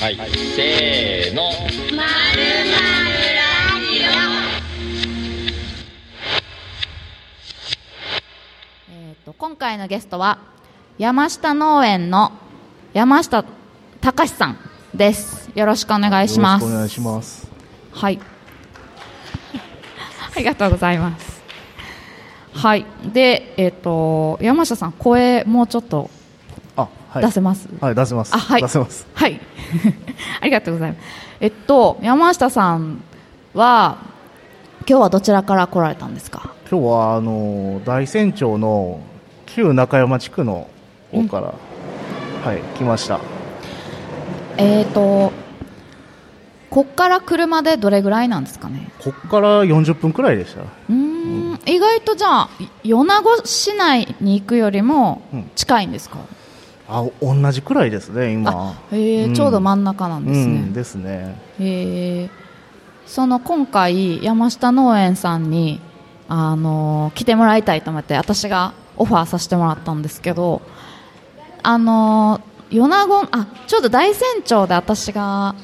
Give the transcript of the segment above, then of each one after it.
はい、せーの。えー、と今回のゲストは山下農園の山下隆さんですよろしくお願いしますよろしくお願いします。はい ありがとうございますはいでえっ、と山下さん声もうちょっと。出せます、はい、出せます。あはい。出せます。はい。ありがとうございます。えっと山下さんは今日はどちらから来られたんですか？今日はあの大山町の旧中山地区の方から、はい来ました。えっ、とこっから車でどれぐらいなんですかね？こっから40分くらいでした。うーん。意外とじゃあ米子市内に行くよりもうん。近いんですか、あ、同じくらいですね今。へーうんちょうど真ん中なんですね、うんですね。へーその今回山下農園さんにあの来てもらいたいと思って私がオファーさせてもらったんですけどあの米子あちょうど大山町で私が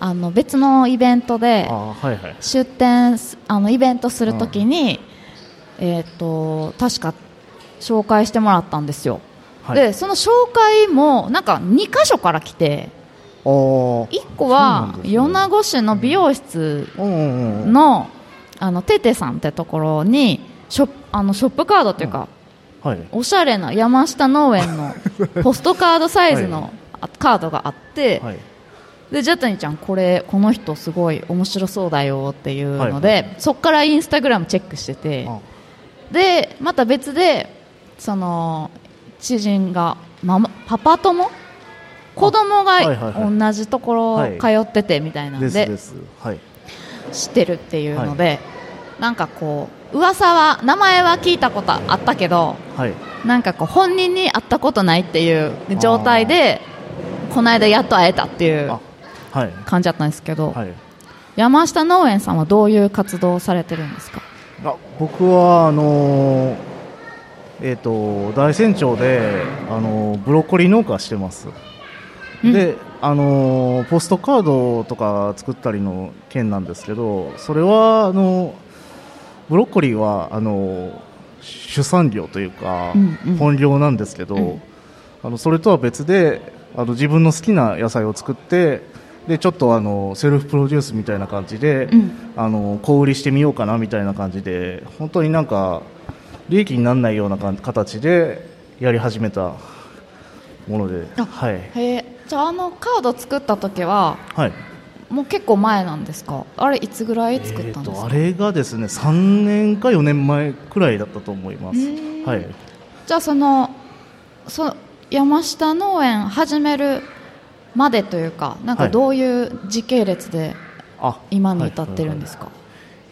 あの別のイベントであ、はいはい。出店すあのイベントするときに、えっ、と確か紹介してもらったんですよ、はい。でその紹介もなんか2箇所から来ておー1個は米子市の美容室。のあのテテさんってところにショップあのショップカードっていうか、はい。おしゃれな山下農園の ポストカードサイズはいのあカードがあって、はい。でジャタニちゃんこれこの人すごい面白そうだよっていうので、はいはそこからインスタグラムチェックしててあでまた別でその知人がママパパ友？子供が同じところはい通っててみたいなんで。知ってるっていうので、なんかこう噂は名前は聞いたことあったけどはい。なんかこう本人に会ったことないっていう状態でこの間やっと会えたっていう。感じだったんですけど、はい。山下農園さんはどういう活動をされてるんですか？あ僕はあのーえっ、と大山町であのーブロッコリー農家してます。うん。であのーポストカードとか作ったりの件なんですけどそれはあのブロッコリーはあの主産業というか、うんうん。本業なんですけど、うん。あのそれとは別であの自分の好きな野菜を作ってでちょっとあのセルフプロデュースみたいな感じで、うん。あの小売りしてみようかなみたいな感じで本当になんか利益にならないようなか形でやり始めたもので、あはい、へえじゃああのカード作った時ははい、もう結構前なんですか？あれいつぐらい作ったんですか、えーとあれがですね3年か4年前くらいだったと思います。うんはい、じゃあそのそ山下農園始めるまでというかなんかはい。どういう時系列であ今に至ってるんですか、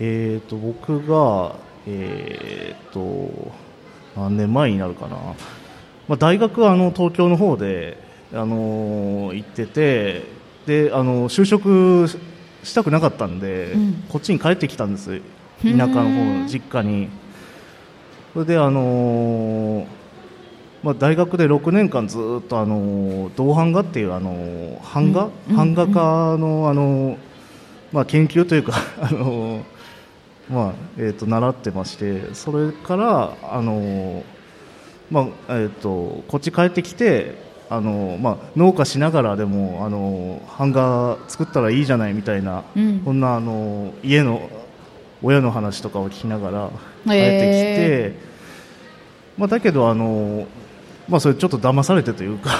えー、と僕が、えー、と何年前になるかな、まあ、大学はあの東京の方で、あのー行っててで、あの就職ししたくなかったんで、うん。こっちに帰ってきたんです。田舎の方うんの実家に。それで、あのーまあ、大学で6年間ずっと、あのー銅版画っていう、あのー版画、うん。版画家の、あのーまあ、研究というか、あのーまあえー、と習ってましてそれから、あのーまあえー、とこっち帰ってきて、あのーまあ、農家しながらでも、あのー版画作ったらいいじゃないみたいな、うん。こんな、あのー家の親の話とかを聞きながら帰ってきて、へまあ、だけど、あのーまあ、それちょっと騙されてというか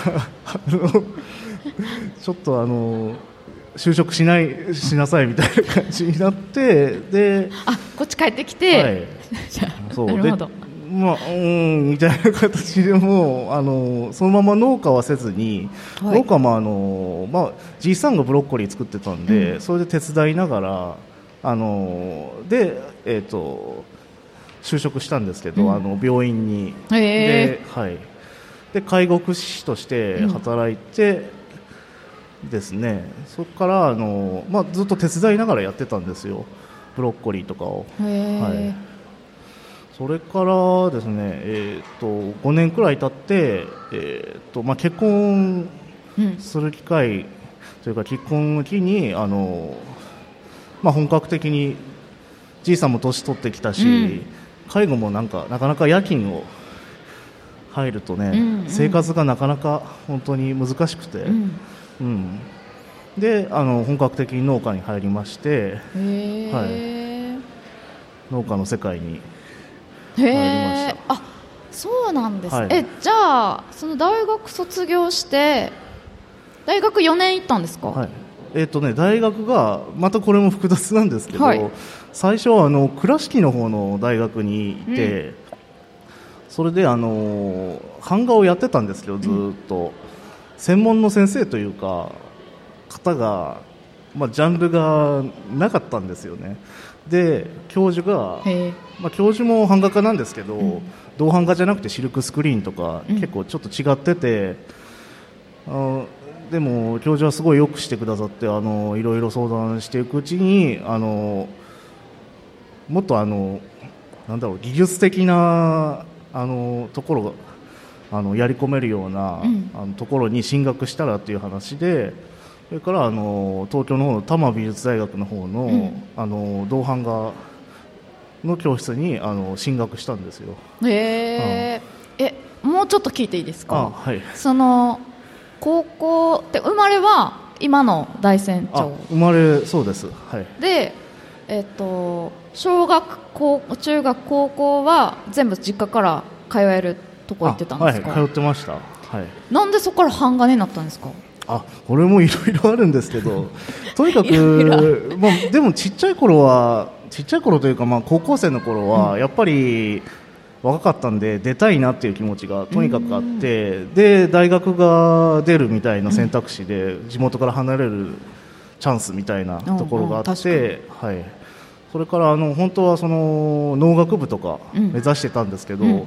ちょっとあの就職しないしなさいみたいな感じになってで、あこっち帰ってきて、はい、じゃあそう。なるほど。でまあうーんみたいな形でもうあのそのまま農家はせずに、はい。農家もあの、まあ、じいさんがブロッコリー作ってたんで、うん。それで手伝いながらあので、えー、と就職したんですけど、うん。あの病院に。へで,、はい、で介護福祉士として働いてですね、そこからあの、まあ、ずっと手伝いながらやってたんですよ。ブロッコリーとかを。はい。それからですね、えー、と5年くらい経って、えーとまあ、結婚うん。する機会というか結婚を機にあの、まあ、本格的にじいさんも年取ってきたし、うん。介護もなんかなかなか夜勤を入るとね、うんうん。生活がなかなか本当に難しくて、うんうん。であの本格的に農家に入りましてへえ、農家の世界にへ入りました。えあそうなんです、はい。えじゃあその大学卒業して大学4年行ったんですか、はい。えっとね、大学がまたこれも複雑なんですけど、はい。最初はあの倉敷の方の大学にいて、それであの版画をやってたんですけどずーっと、専門の先生というか方が、まあ、ジャンルがなかったんですよね。で教授が、まあ、教授も版画家なんですけど、ん。銅版画じゃなくてシルクスクリーンとか、うん。結構ちょっと違っててあのでも教授はすごいよくしてくださってあのいろいろ相談していくうちにあのもっとあのなんだろう技術的なあのところがあのやり込めるような、うん。あのところに進学したらっていう話でそれからあの東京の方の多摩美術大学の方の,、ん。あの銅版画の教室にあの進学したんですよ。へえ、えもうちょっと聞いていいですあかはい。その高校って生まれは今の大山あ町生まれそうです。はい。でえっと小学校中学高校は全部実家から通えるとこ行ってたんですか、あはい、通ってました。はい。なんでそこから版画になったんですか？あこれもいろいろあるんですけど とにかく、まあ、でもちっちゃい頃はちっちゃい頃というか、まあ、高校生の頃は、やっぱり若かったんで出たいなっていう気持ちがとにかくあってで大学が出るみたいな選択肢で地元から離れるチャンスみたいなところがあうんうんって、はい、それからあの本当はその農学部とかうん。目指してたんですけど、うん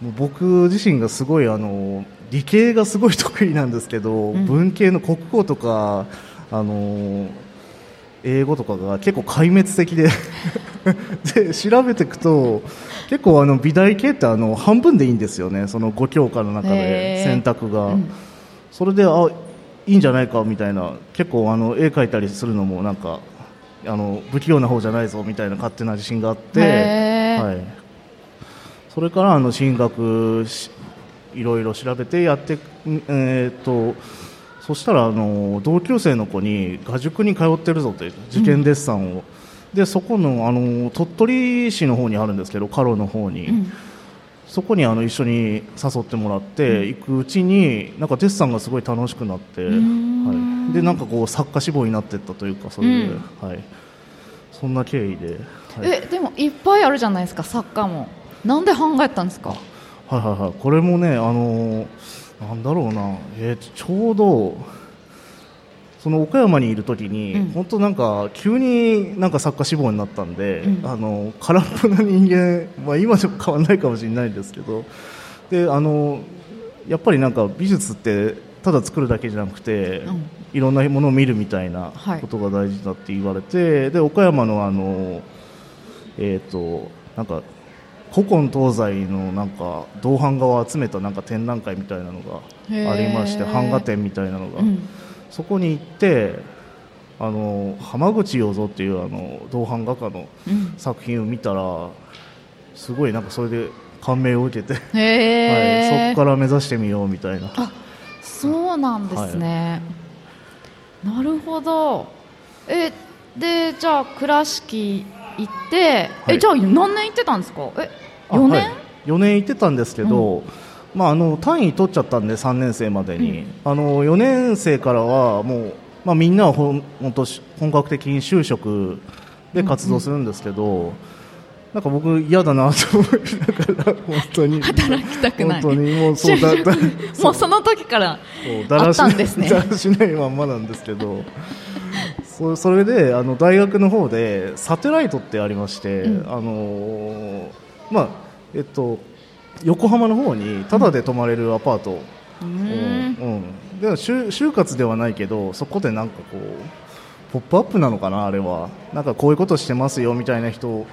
もう僕自身がすごいあの理系がすごい得意なんですけど、ん。文系の国語とかあの英語とかが結構壊滅的で。で調べていくと結構あの美大系ってあの半分でいいんですよね。その5教科の中で選択が、うん。それであいいんじゃないかみたいな。結構あの絵描いたりするのもなんかあの不器用な方じゃないぞみたいな勝手な自信があって、はい、それからあの進学しいろいろ調べてやって、んえーっとそしたらあの同級生の子に画塾に通ってるぞって受験デッサンを、でそこのあの鳥取市の方にあるんですけどカロの方に、うん。そこにあの一緒に誘ってもらって行くうちになんかデッサンがすごい楽しくなって、ん。はい、でなんかこう作家志望になっていったというかそれで、うん。はい、そんな経緯で、はい、えでもいっぱいあるじゃないですか作家もなんで版画やったんですか？はいはいはい、これもね、あのーなんだろうな、えーちょうどその岡山にいるときに、うん。本当なんか急になんか作家志望になったんで、うん。あの空っぽな人間、まあ、今でも変わらないかもしれないんですけどであのやっぱりなんか美術ってただ作るだけじゃなくて、うん。いろんなものを見るみたいなはい。ことが大事だって言われて、で岡山のあの、えー、となんか古今東西のなんか銅版画を集めたなんか展覧会みたいなのがありまして版画展みたいなのが、うん。そこに行ってあの浜口洋三っていうあの銅版画家のうん。作品を見たらすごいなんかそれで感銘を受けて、はい、そこから目指してみようみたいな。あそうなんですね、なるほど。えでじゃあ倉敷行って、はい。えじゃあ何年行ってたんですか？えあ4年、はい、4年行ってたんですけど、まあ、あの単位取っちゃったんで3年生までに、あの4年生からはもう、まあ、みんなはほん本当し本格的に就職で活動するんですけど、なんか僕嫌だなと思いながら本当に。働きたくない。本当にもうそうだ だもうその時からそうだらしあったんですね。だらしないまんまなんですけどそそれであの大学の方でサテライトってありまして、うん。あのーまあえっと横浜の方にタダで泊まれるアパート、ううん。んうん、でも就就活ではないけどそこでなんかこうポップアップなのかなあれは。なんかこういうことしてますよみたいな人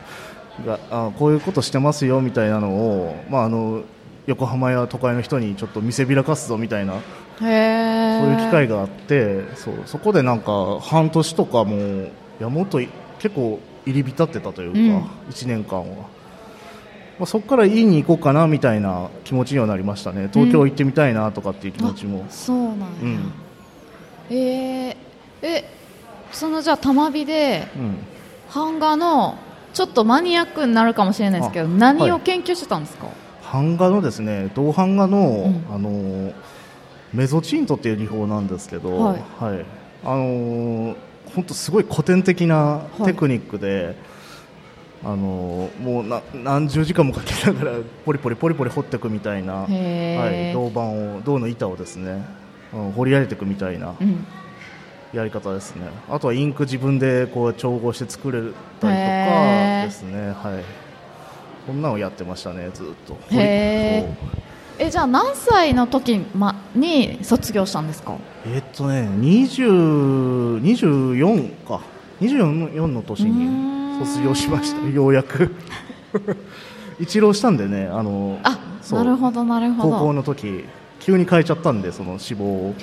があこういうことしてますよみたいなのを、まあ、あの横浜や都会の人にちょっと見せびらかすぞみたいなそういう機会があってそうそこでなんか半年とかもいやもっとい結構入り浸ってたというか、うん。1年間は、まあ、そこから院に行こうかなみたいな気持ちにはなりましたね。東京行ってみたいなとかっていう気持ちも、そうなんや、うん。えー、えそのじゃあ玉美でうん。版画のちょっとマニアックになるかもしれないですけどあ何をはい研究してたんですか、版画のですね銅版画の,、ん。あのメゾチントっていう技法なんですけど、はい。あの本当すごい古典的なテクニックで、あのもうな何十時間もかけながらポリポリポリポリ掘っていくみたいな、はい、銅板を銅の板をですね、うん掘り上げていくみたいなうん。やり方ですね。あとはインク自分でこう調合して作れたりとかですね。はい。こんなのをやってましたねずっと。へー。そうえじゃあ何歳の時、ま、に卒業したんですか？えっとね20 24か。24の年にん。卒業しました。ようやく。一浪したんでねあのあなるほどなるほ高校どの時急に変えちゃったんでその志望を。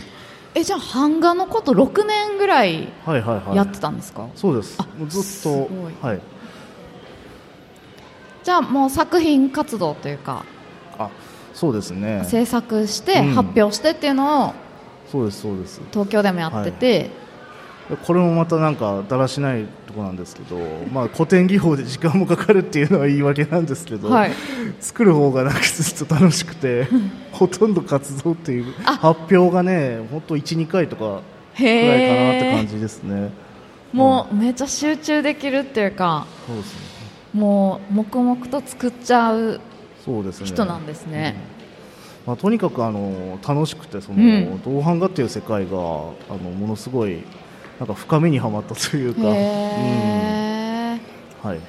えじゃあ版画のこと6年ぐらいはいはいはい。やってたんですか、そうです。あもうずっとはい。じゃあもう作品活動というかあそうですね。制作してうん。発表してっていうのをそうですそうです。東京でもやってて、これもまたなんかだらしないところなんですけど、まあ、古典技法で時間もかかるっていうのは言い訳なんですけど、はい。作る方がなんかずっと楽しくて ほとんど活動っていうあ。発表がね本当12回とかくらいかなって感じですね。もうめっちゃ集中できるっていうかそうですね。もう黙々と作っちゃうそうですね。人なんですね、まあ、とにかくあの楽しくてその、うん。銅版画っていう世界があのものすごいなんか深みにはまったというか、うん。はい、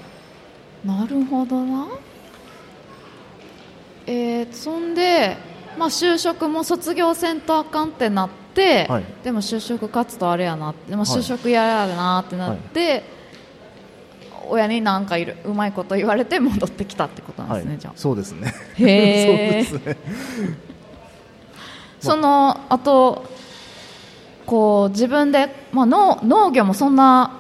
なるほどな。えー、そんで、まあ、就職も卒業せんとあかんってなって、はい。でも就職活動あれやなってでもはい就職やるなってなって、親になんかいるうまいこと言われて戻ってきたってことなんはいですね、じゃあ。そうですね。へー。そうですね。そのあとこう自分で、まあ、農農業もそんな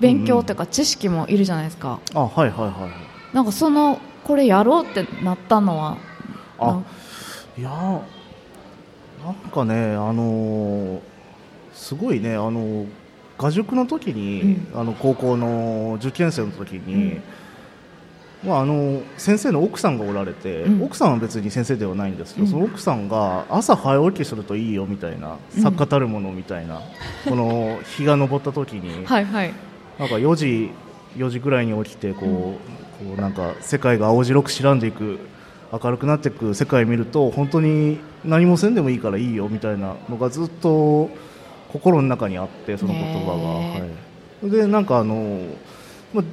勉強というか知識もいるじゃないですか、あはいはいはいなんかそのこれやろうってなったのはあいやーなんかねあのーすごいねあのー画塾の時に、あの高校の受験生の時に、まあ、あの先生の奥さんがおられて、うん。奥さんは別に先生ではないんですけど、うん。その奥さんが朝早起きするといいよみたいな、うん。作家たるものみたいな この日が昇った時に、はいはい。なんか4時4時ぐらいに起きてこう、こうなんか世界が青白く白んでいく明るくなっていく世界を見ると本当に何もせんでもいいからいいよみたいなのがずっと心の中にあってその言葉が、ねはい、でなんかあの、まあ、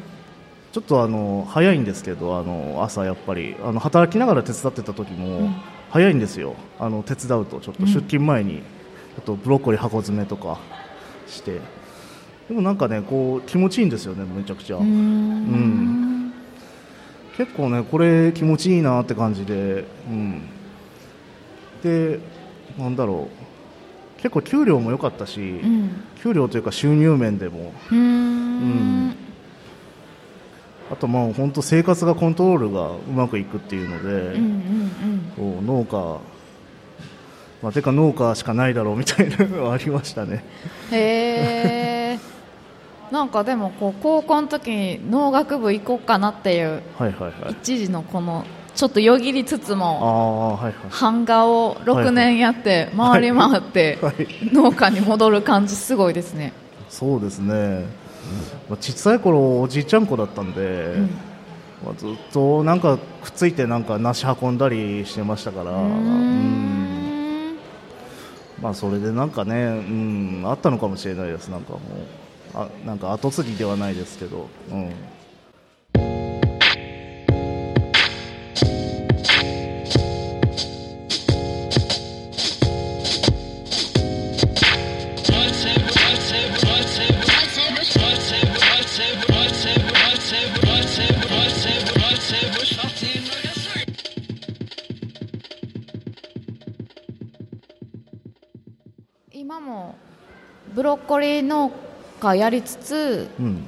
ちょっとあの早いんですけどあの朝やっぱり。あの働きながら手伝ってた時も、うん。早いんですよ。あの手伝うとちょっと出勤前に、あとブロッコリー箱詰めとかして。でもなんかねこう気持ちいいんですよねめちゃくちゃ、うーん。結構ねこれ気持ちいいなって感じで、うん、でなんだろう結構給料も良かったし、うん。給料というか収入面でも。うーん。あとまあ本当生活がコントロールがうまくいくっていうので、うんうん農家まあ、てか農家しかないだろうみたいなのはありましたね。うんへえ なんかでもこう高校の時に農学部行こうかなっていうはいはいはい。一時のこのちょっとよぎりつつあもあはい版画を6年やって回り回ってはいはい。農家に戻る感じすごいですね。そうですね、まあ、小さい頃おじいちゃん子だったんで、ん。まあ、ずっとなんかくっついてなんか梨運んだりしてましたからまあそれでなんかねうんあったのかもしれないです。なんかもうあなんか後継ぎではないですけどうんブロッコリー農家やりつつうん。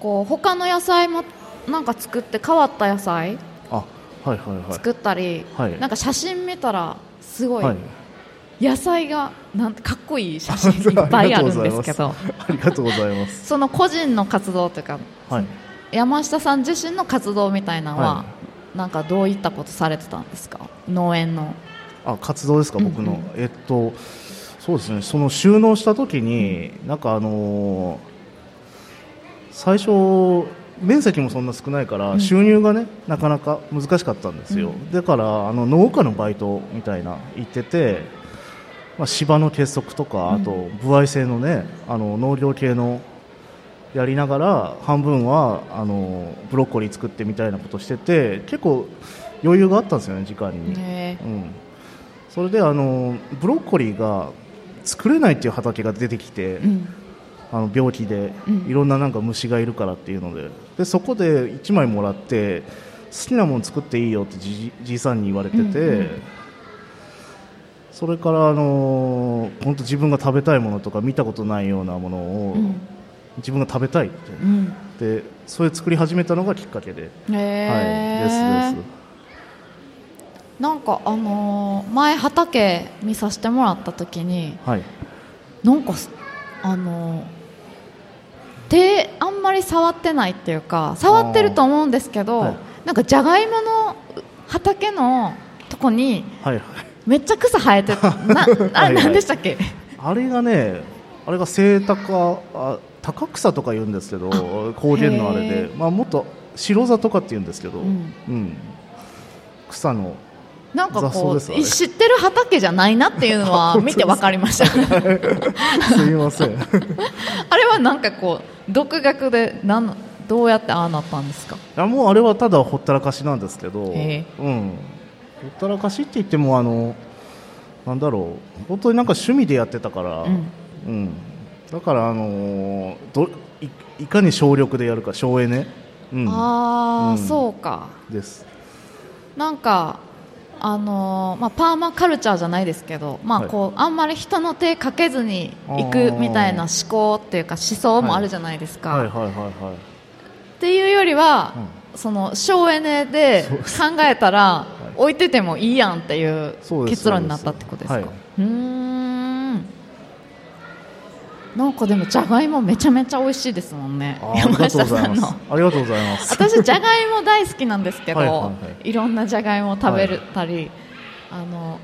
こう他の野菜もなんか作って変わった野菜あはいはいはい。作ったり、はい。なんか写真見たらすごいはい。野菜がなんてかっこいい写真 いっぱいあるんですけど。ありがとうございます。その個人の活動というかはい。山下さん自身の活動みたいなのは、はなんかどういったことされてたんですか？農園の。あ活動ですか？僕の、うんうん。えっとそうですね。その収納した時に、なんかあのー最初面積もそんな少ないから、うん。収入がねなかなか難しかったんですよ、うん。だからあの農家のバイトみたいな行ってて、まあ、芝の結束とかあと歩合制のねあの農業系のやりながら半分はあのブロッコリー作ってみたいなことしてて結構余裕があったんですよね時間に。ねうん、それであのブロッコリーが作れないっていう畑が出てきて、うん。あの病気でうん。いろんななんか虫がいるからっていうので。でそこで1枚もらって好きなもの作っていいよってじじいさんに言われてて、うんうん。それからあの本当自分が食べたいものとか見たことないようなものをうん。自分が食べたいって。うん。でそれ作り始めたのがきっかけで、はい、ですです。なんかあのー前畑見させてもらった時にはい。なんかすあのー手あんまり触ってないっていうか触ってると思うんですけど、はい。なんかじゃがいもの畑のとこにはい。はいめっちゃ草生えてたな あれ何でしたっけ？あれがね、あれがセイタカあ高草とか言うんですけど、高原のあれへで、まあもっと白座とかって言うんですけど、ううんん、草のなんかこう知ってる畑じゃないなっていうのは 見て分かりました。すいません。あれはなんかこう独学でなんどうやってああなったんですか？いやもうあれはただほったらかしなんですけど、うん、へほったらかしって言ってもあのなんだろう、本当になんか趣味でやってたから、うん。うん。だからあのーどいいかに省力でやるか省エネ、うん、ああ、うん。そうか。です。なんかあのーまあ、パーマカルチャーじゃないですけど、まあはい。こうあんまり人の手かけずに行くみたいな思考っていうか思想もあるじゃないですか、はい。はい。はい。はい。っていうよりは、その省エネで考えたら置いててもいいやんっていう結論になったってことですか？はい、んなんかでもじゃがいもめちゃめちゃ美味しいですもんねあーありがとうございますの。ありがとうございます。私じゃがいも大好きなんですけどはいはいはいろんなじゃがいもを食べたり、あの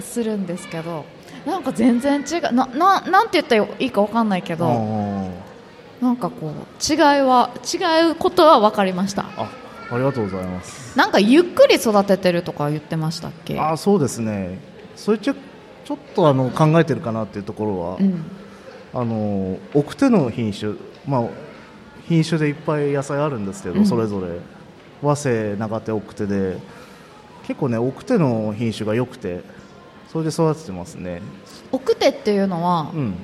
するんですけどなんか全然違うなななんて言ったらいいかわかんないけどあなんかこう違いは違うことは分かりましたあありがとうございます。なんかゆっくり育ててるとか言ってましたっけ？あそうですね。それちょちょっとあの考えてるかなっていうところは、うんあの奥手の品種、まあ品種でいっぱい野菜あるんですけど、うん。それぞれ。和製長手奥手で。結構ね奥手の品種が良くてそれで育ててますね。奥手っていうのはう、ん。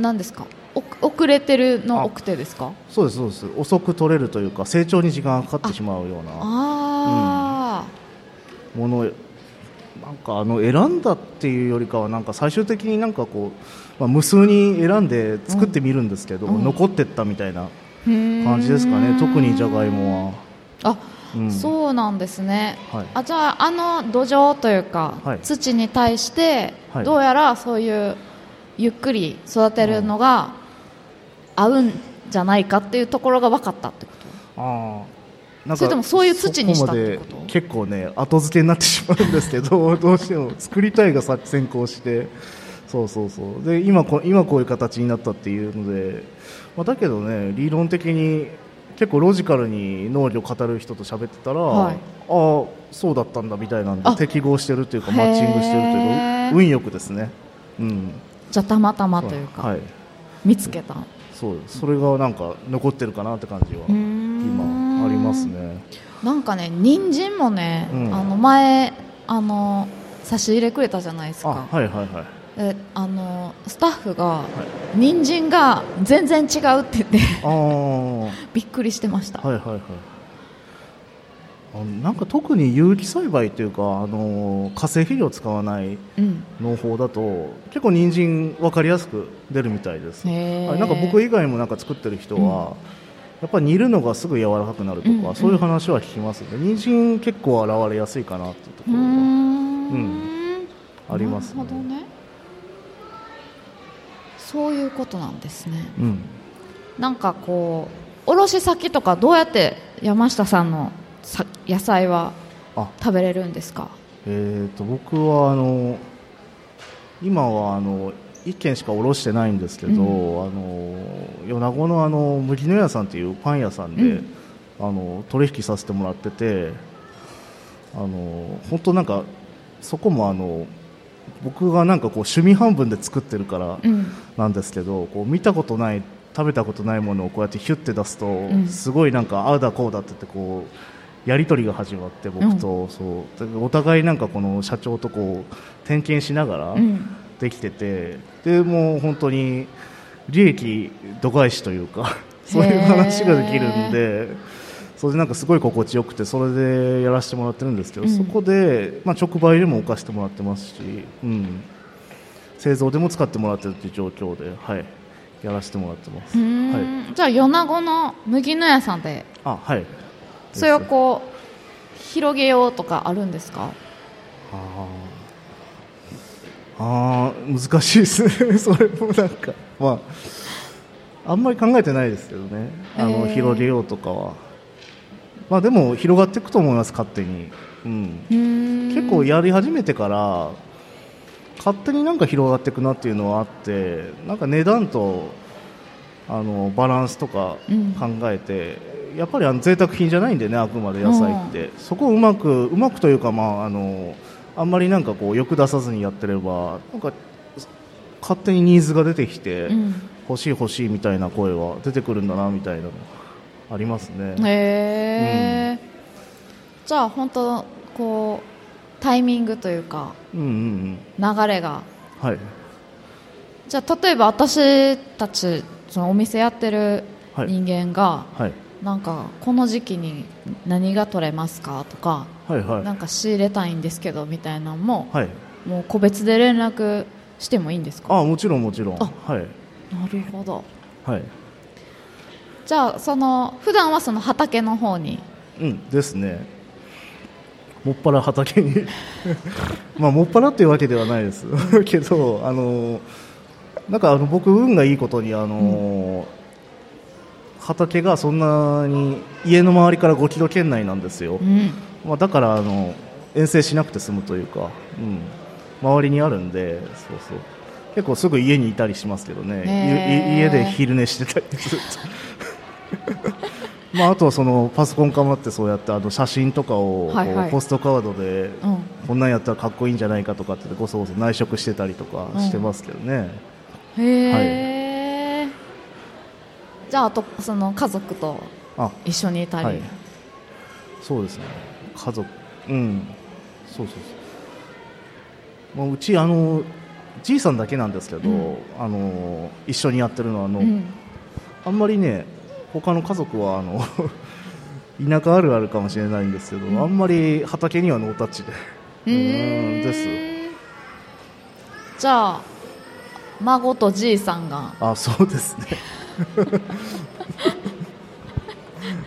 なですか？お遅れてるの奥手ですか？そうですそうです。遅く取れるというか成長に時間がかかってしまうような。あものなんかあの選んだっていうよりかはなんか最終的になんかこう、まあ、無数に選んで作ってみるんですけど、うん。残ってったみたいなあ感感じですかね、特にじゃがいもは。あ、うん。そうなんですね、はい。あじゃああの土壌というか、はい。土に対して、はい。どうやらそういうゆっくり育てるのが合うんじゃないかっていうところが分かったってこと？あー。なんかそれともそういう土にしたってこと？結構ね後付けになってしまうんですけど どうしても作りたいが先先行してそうそうそう。で今こ今こういう形になったっていうので、まあ、だけどね理論的に結構ロジカルに農業を語る人と喋ってたら、はい。ああそうだったんだみたいなんであ。適合してるというかマッチングしてるというか運よくですね、うん、じゃあたまたまというか、はい。見つけた。そう。それがなんか残ってるかなって感じは今ありますね。なんかね人参もね、うん。あの前あの差し入れくれたじゃないですあかはいはいはいであのスタッフが、人参が全然違うって言って びっくりしてました、はいはいはい。あのなんか特に有機栽培というかあの化成肥料を使わないうん。農法だと結構人参分かりやすく出るみたいです。なんか僕以外もなんか作ってる人は、やっぱり煮るのがすぐ柔らかくなるとか、うんそういう話は聞きますね。人参結構現れやすいかなっていうとこうーろん。がありますね。なるほどねそういうことなんですね。うん。なんかこう卸先とかどうやって山下さんのさ野菜はあ。食べれるんですか？えー、と僕はあの今はあの1軒しか卸してないんですけど、うあの米子のあの麦野屋さんというパン屋さんで、うん。あの取引させてもらっててあの本当なんかそこもあの僕がなんかこう趣味半分で作ってるからうん。なんですけど、こう見たことない食べたことないものをこうやってヒュッて出すと、ん。すごいなんかああだこうだって言ってこうやり取りが始まって僕と、そう。だからお互いなんかこの社長とこう点検しながらうん。できてて、でもう本当に利益度外視というかそういう話ができるんで。それでなんかすごい心地よくてそれでやらせてもらってるんですけど、うん。そこで、まあ、直売でも置かせてもらってますし、うん、製造でも使ってもらってるという状況で、はい、やらせてもらってます。はい、んじゃあ米子の麦野屋さんで。あはい。それをこう広げようとかあるんですか？あー。あー難しいですね。それもなんか。まああんまり考えてないですけどね。あの、広げようとかはまあでも広がっていくと思います勝手に、うん、うーん。結構やり始めてから勝手になんか広がっていくなっていうのはあってなんか値段とあのバランスとかうん。考えて、やっぱりあの贅沢品じゃないんでねあくまで野菜って、そこをうまくうまくというか、まあ、あのあんまりなんかこう欲出さずにやってればなんか勝手にニーズが出てきて、うん。欲しい欲しいみたいな声は出てくるんだなみたいなのありますね。へえ、じゃあ本当こうタイミングというかうんうん流れが。うんはい。じゃあ例えば私たちそのお店やってるはい。人間が、はい。なんかこの時期に何が取れますかとか、はいはい。なんか仕入れたいんですけどみたいなのも、はい。もう個別で連絡してもいいんですか？あもちろんもちろん。あはい。なるほど。はいじゃあその普段はその畑の方に？うんですね。もっぱら畑に。まあもっぱらっていうわけではないです。けどあのなんかあの僕運がいいことにあの、畑がそんなに家の周りから5キロ圏内なんですよ、うん。まあ、だからあの遠征しなくて済むというか、うん、周りにあるんでそうそう。結構すぐ家にいたりしますけどね、へーい家で昼寝してたりすると まあ、あとはそのパソコンかまってそうやってあの写真とかをポストカードでうん。こんなんやったらかっこいいんじゃないかとかってごそごそ内職してたりとかしてますけどね、へえ、じゃああとその家族とあ一緒にいたり、はい。そうですね。家族。うん。そうそうそう、まあ、うちあのじいさんだけなんですけど、うん。あの一緒にやってるのはあの、うん。あんまりね他の家族はあの 田舎あるあるかもしれないんですけど、うん。あんまり畑にはノータッチで。うー。んです。じゃあ孫とじいさんが。あそうですね。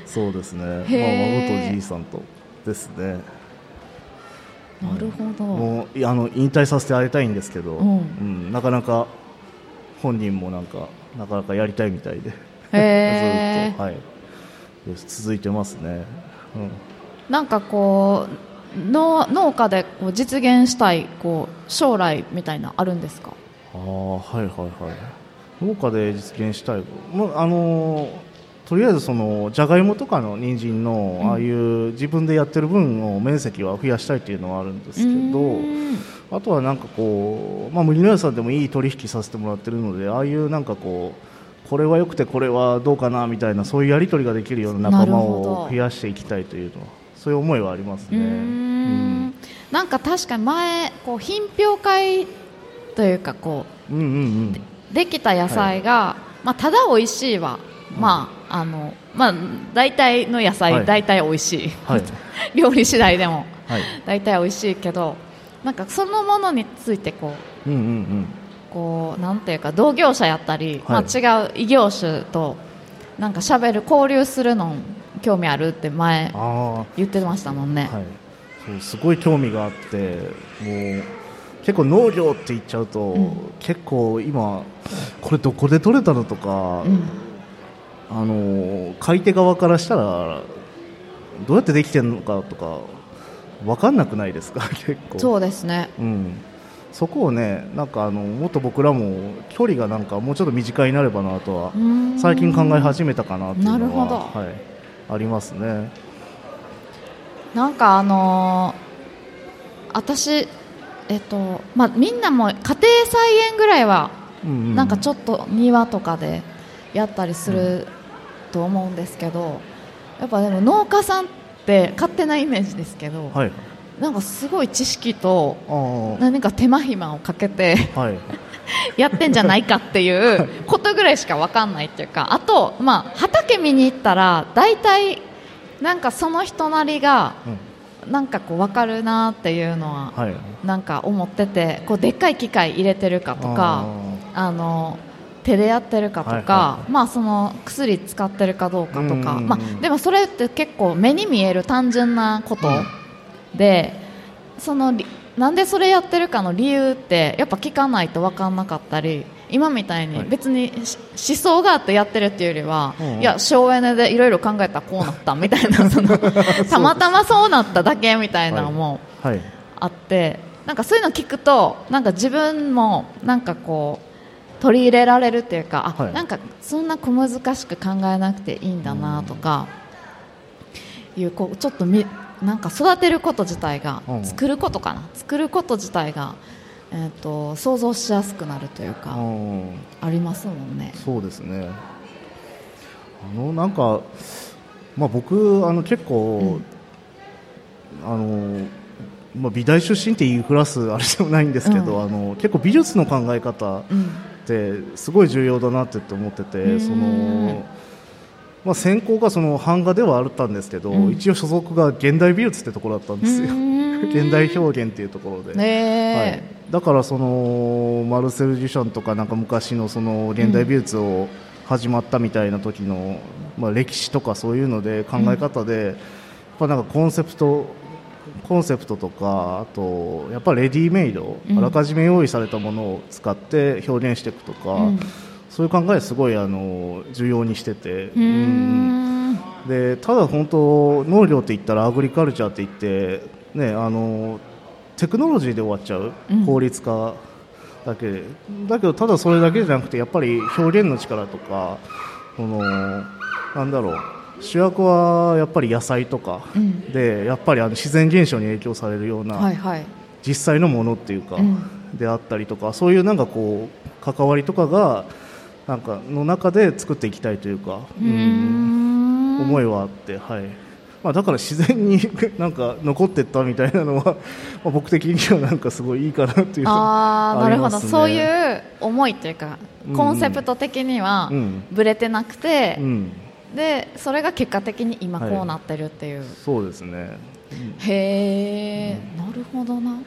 そうですね、まあ、孫とじいさんとですね。なるほど、もういあの引退させてあげたいんですけど、うん。うんなかなか本人もなんかなかなかやりたいみたいで ずっと、はい、続いてますね、うん、なんかこう農農家でこう実現したいこう将来みたいなあるんですか？ああはいはいはい。農家で実現したい。もうあのーとりあえずそのじゃがいもとかの人参の、うんああいう自分でやってる分の面積は増やしたいっていうのはあるんですけどあとはなんかこう、まあ、麦野屋さんでもいい取引させてもらってるのでああいうなんかこうこれは良くてこれはどうかなみたいなそういうやり取りができるような仲間を増やしていきたいというのはそういう思いはありますね。ん。なんか確かに前こう品評会というかこうんうんうんうん。うできた野菜が、まあ、ただ美味しいはまああのまあ大体の野菜、はい。大体美味しい、はい。料理次第でも。はい。大体美味しいけどなんかそのものについてこううんうんうんこうなんていうか同業者やったり、はい。まあ、違う異業種となんか喋る交流するの興味あるって前あ言ってましたもんね、あはい。そうすごい興味があってもう結構農業って言っちゃうと、ん。結構今これどこで取れたのとか、うん。あの買い手側からしたらどうやってできてるのかとか分かんなくないですか？結構。そうですね。うん、そこをねなんかあのもっと僕らも距離がなんかもうちょっと短いになればなとは最近考え始めたかなっていうのはなるほど。はい、ありますね。なんかあのー私えっとまあみんなも家庭菜園ぐらいはうんうなんかちょっと庭とかでやったりすると思うんですけどやっぱでも農家さんって勝手なイメージですけど、はいなんかすごい知識とあ何か手間暇をかけてあはい。やってんじゃないかっていうことぐらいしか分かんないっていうかあと、まあ、畑見に行ったら大体なんかその人なりがうん。なんかこう分かるなっていうのははい。なんか思っててこうでっかい機械入れてるかとかあの手でやってるかとか、まあ、その薬使ってるかどうかとか、うん。まあ、でもそれって結構目に見える単純なことで、そのりなんでそれやってるかの理由ってやっぱ聞かないと分かんなかったり今みたいにはい。別にし思想があってやってるっていうよりは、うん。いや省エネでいろいろ考えたらこうなったみたいな そのたまたまそうなっただけみたいなのも。はい。あってなんかそういうの聞くとなんか自分もなんかこう取り入れられるっていうかあ、はい。なんかそんな小難しく考えなくていいんだなとかいうこうちょっとみなんか育てること自体がうん。作ることかな？作ること自体が、えー、と想像しやすくなるというかうんありますもんね。そうですね。あのなんか、まあ、僕あの結構、あのまあ、美大出身って言いふらすあれでもないんですけど、うん。あの結構美術の考え方うん。ってすごい重要だなって思ってうてん。その、まあ、専攻がその版画ではあったんですけど、うん。一応所属が現代美術ってところだったんですよ。現代表現っていうところで。ねはい、だからそのマルセル・デュシャンとかなんか昔のその現代美術を始まったみたいな時の、まあ、歴史とかそういうので考え方で、やっぱなんかコンセプトコンセプトとかあとやっぱレディーメイド、うん。あらかじめ用意されたものを使って表現していくとか、うんそういう考えすごいあの重要にしてて。うーん。でただ本当農業って言ったらアグリカルチャーって言って、ね、あのテクノロジーで終わっちゃう、うん。効率化だけ。でだけどただそれだけじゃなくてやっぱり表現の力とかそのなんだろう。主役はやっぱり野菜とか。うん。でやっぱりあの自然現象に影響されるような、はいはい。実際のものっていうか、うん。であったりとかそういうなんかこう関わりとかがなんかの中で作っていきたいというか。うーん。思いはあって、はい。まあ、だから自然に なんか残っていったみたいなのは、まあ、僕的にはなんかすごいいいかなっていうのあーなるほど、そういう思いというか、うん。コンセプト的にはうん。ぶれてなくて、うん、でそれが結果的に今はいこうなってるっていう、そうですね、へえ、なるほどな。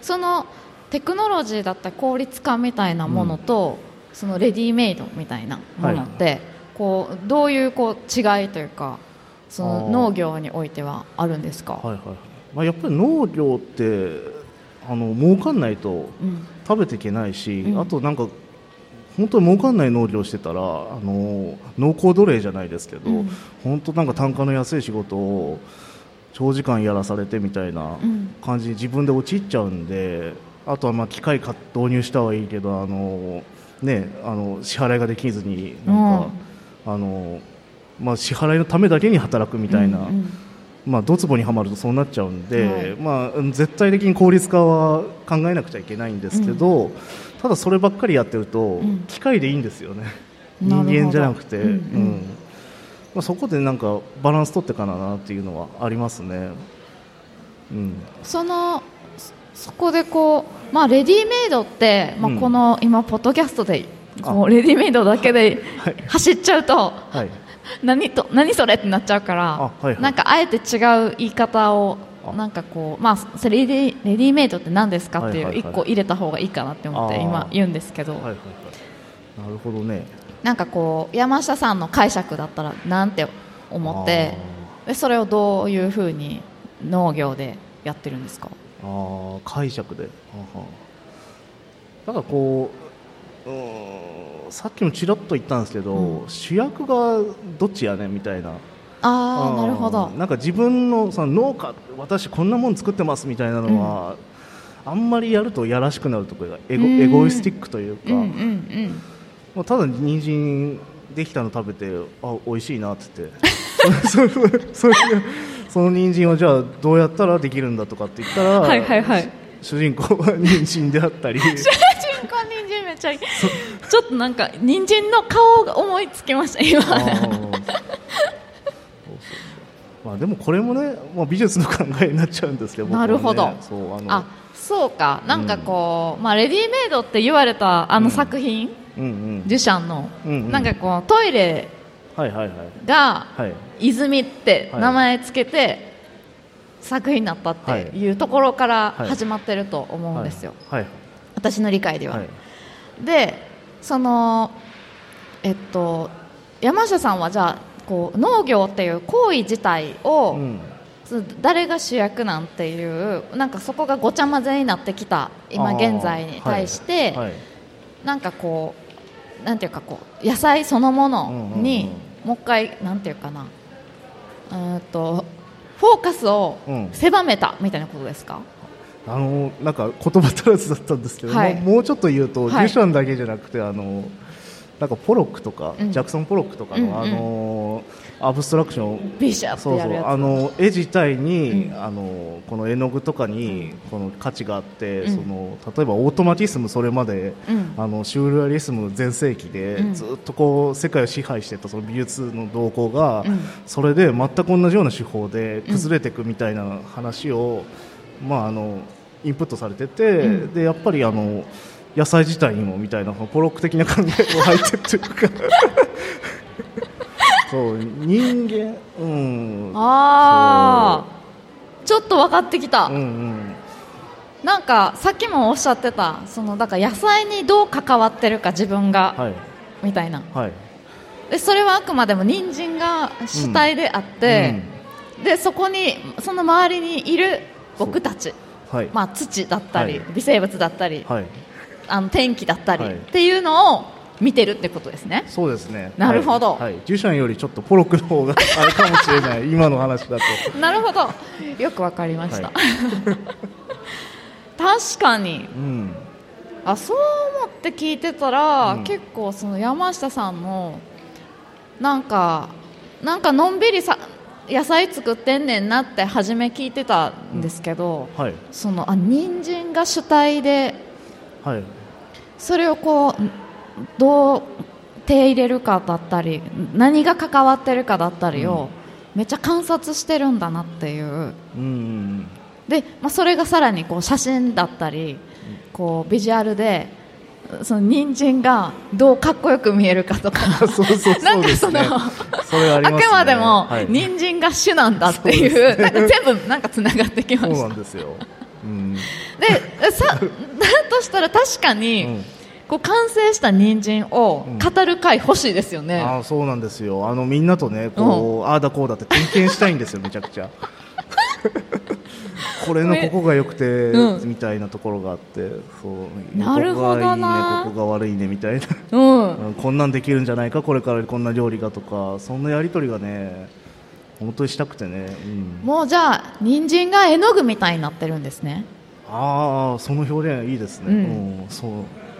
そのテクノロジーだったり効率化みたいなものと、そのレディーメイドみたいなものって、こうどういうこう違いというかその農業においてはあるんですか、はいはい。まあ、やっぱり農業ってあの儲かんないとうん。食べていけないし、うん。あとなんか本当に儲かんない農業してたらあの農耕奴隷じゃないですけど、うん。本当なんか単価の安い仕事を長時間やらされてみたいなうん。感じに自分で陥っちゃうんであとはまあ機械か導入したはいいけどあの、ね、あの支払いができずになんか、あのまあ、支払いのためだけに働くみたいな、うんうん。まあ、ドツボにはまるとそうなっちゃうんで、はい。まあ、絶対的に効率化は考えなくちゃいけないんですけど、ただそればっかりやってると、ん。機械でいいんですよね。人間じゃなくて、うんうん。うん。まあ、そこでなんかバランス取ってかななっていうのはありますね。うん。そのそそこでこう、まあ、レディーメイドって、まあ、うん。この今、ポッドキャストでこうレディメイドだけではい。走っちゃうと、はい。何と何それってなっちゃうから、あはいはい。なんかあえて違う言い方をあ。なんかこうまあレディレディメイドって何ですかっていうはいはいはい。一個入れた方がいいかなって思って今言うんですけど、はいはいはい。なるほどね。なんかこう山下さんの解釈だったらなんて思ってでそれをどういうふうに農業でやってるんですか？あー解釈で。ははなんかこううさっきもちらっと言ったんですけど、うん。主役がどっちやねんみたいな。ああなるほど。なんか自分のその農家私こんなもん作ってますみたいなのは、あんまりやるとやらしくなるところがエゴうん。エゴイスティックというか、うんうんうんもうただ人参できたの食べてあ美味しいなって言って。それそれそれでその人参をじゃあどうやったらできるんだとかって言ったら、はいはいはい。主人公は人参であったり。主人公人参めっちゃいい。ちょっとなんか人参の顔が思いつきました今。まあでもこれもね、まあ、美術の考えになっちゃうんですけどね。なるほど。そうあの。あそうか。なんかこう、まあ、レディメイドって言われたあの作品、うん。うんデュシャンの、うんうん。なんかこうトイレがはい。泉ってはい。名前つけて作品になったってい。うところからはい。始まってると思うんですよ、はい。私の理解では、はい。でそのえっと山下さんはじゃあこう農業っていう行為自体を、うん。そ誰が主役なんていうなんかそこがごちゃ混ぜになってきた今現在に対して、はい。はい。なんかこうなんていうかこう野菜そのものに、うんうん。もう一回なんていうかな。うーんとフォーカスをうん。狭めたみたいなことですか、あのなんか言葉足らずだったんですけど、はい。もうもうちょっと言うと、はい。デュシャンだけじゃなくてあのなんかポロックとか、うん。ジャクソン・ポロックとかの、うんうん。あのアブストラクション。ビシャってそうそうあの絵自体に、うん。あのこの絵の具とかにこの価値があって、うん。その例えばオートマティスムそれまで、うん。あのシュールアリスム全盛期で、うん。ずっとこう世界を支配してたその美術の動向が、うん。それで全く同じような手法で崩れていくみたいな話を、まあ、あのインプットされてて、うん。でやっぱりあの野菜自体にもみたいなポロック的な考えが入ってるというか。そう人間うん。ああちょっと分かってきた、う。んうん。なんかさっきもおっしゃってたそのだから野菜にどう関わってるか自分が、はい。みたいな。はい。でそれはあくまでも人参が主体であって、でそこにその周りにいる僕たち、う。んはい、まあ、土だったり、はい。微生物だったり、はいあの天気だったり、はい。っていうのを見てるってことですね。そうですね。なるほど。はい。はい、デュシャンよりちょっとポロックの方があれかもしれない。今の話だと。なるほど。よくわかりました、は 確かに。うん。あそう思って聞いてたら、うん。結構その山下さんのなんかなんかのんびりさ野菜作ってんねんなって初め聞いてたんですけど、はい。そのあ人参が主体ではい。それをこうどう手入れるかだったり何が関わってるかだったりを、めっちゃ観察してるんだなっていう。うんうんで、まあ、それがさらにこう写真だったりこうビジュアルでその人参がどうかっこよく見えるかとか。そうそうそうなんかそのあね。あくまでもはい。人参が主なんだっていうそうですね。なんか全部なんかつながってきまそうしたなんですよ。うんでさ だとしたら確かに、うん。こう完成した人参をうん。語る回欲しいですよね、ああそうなんですよ。あのみんなとねこう、ああだこうだって点検したいんですよめちゃくちゃ。これのここが良くて、うん。みたいなところがあってそうなるほどな。ここがいいねここが悪いねみたいな。うん。うんこんなんできるんじゃないかこれからこんな料理がとかそんなやり取りがね本当にしたくてね、うん、もうじゃあ人参が絵の具みたいになってるんですね。ああその表現いいですね、うん。うんそう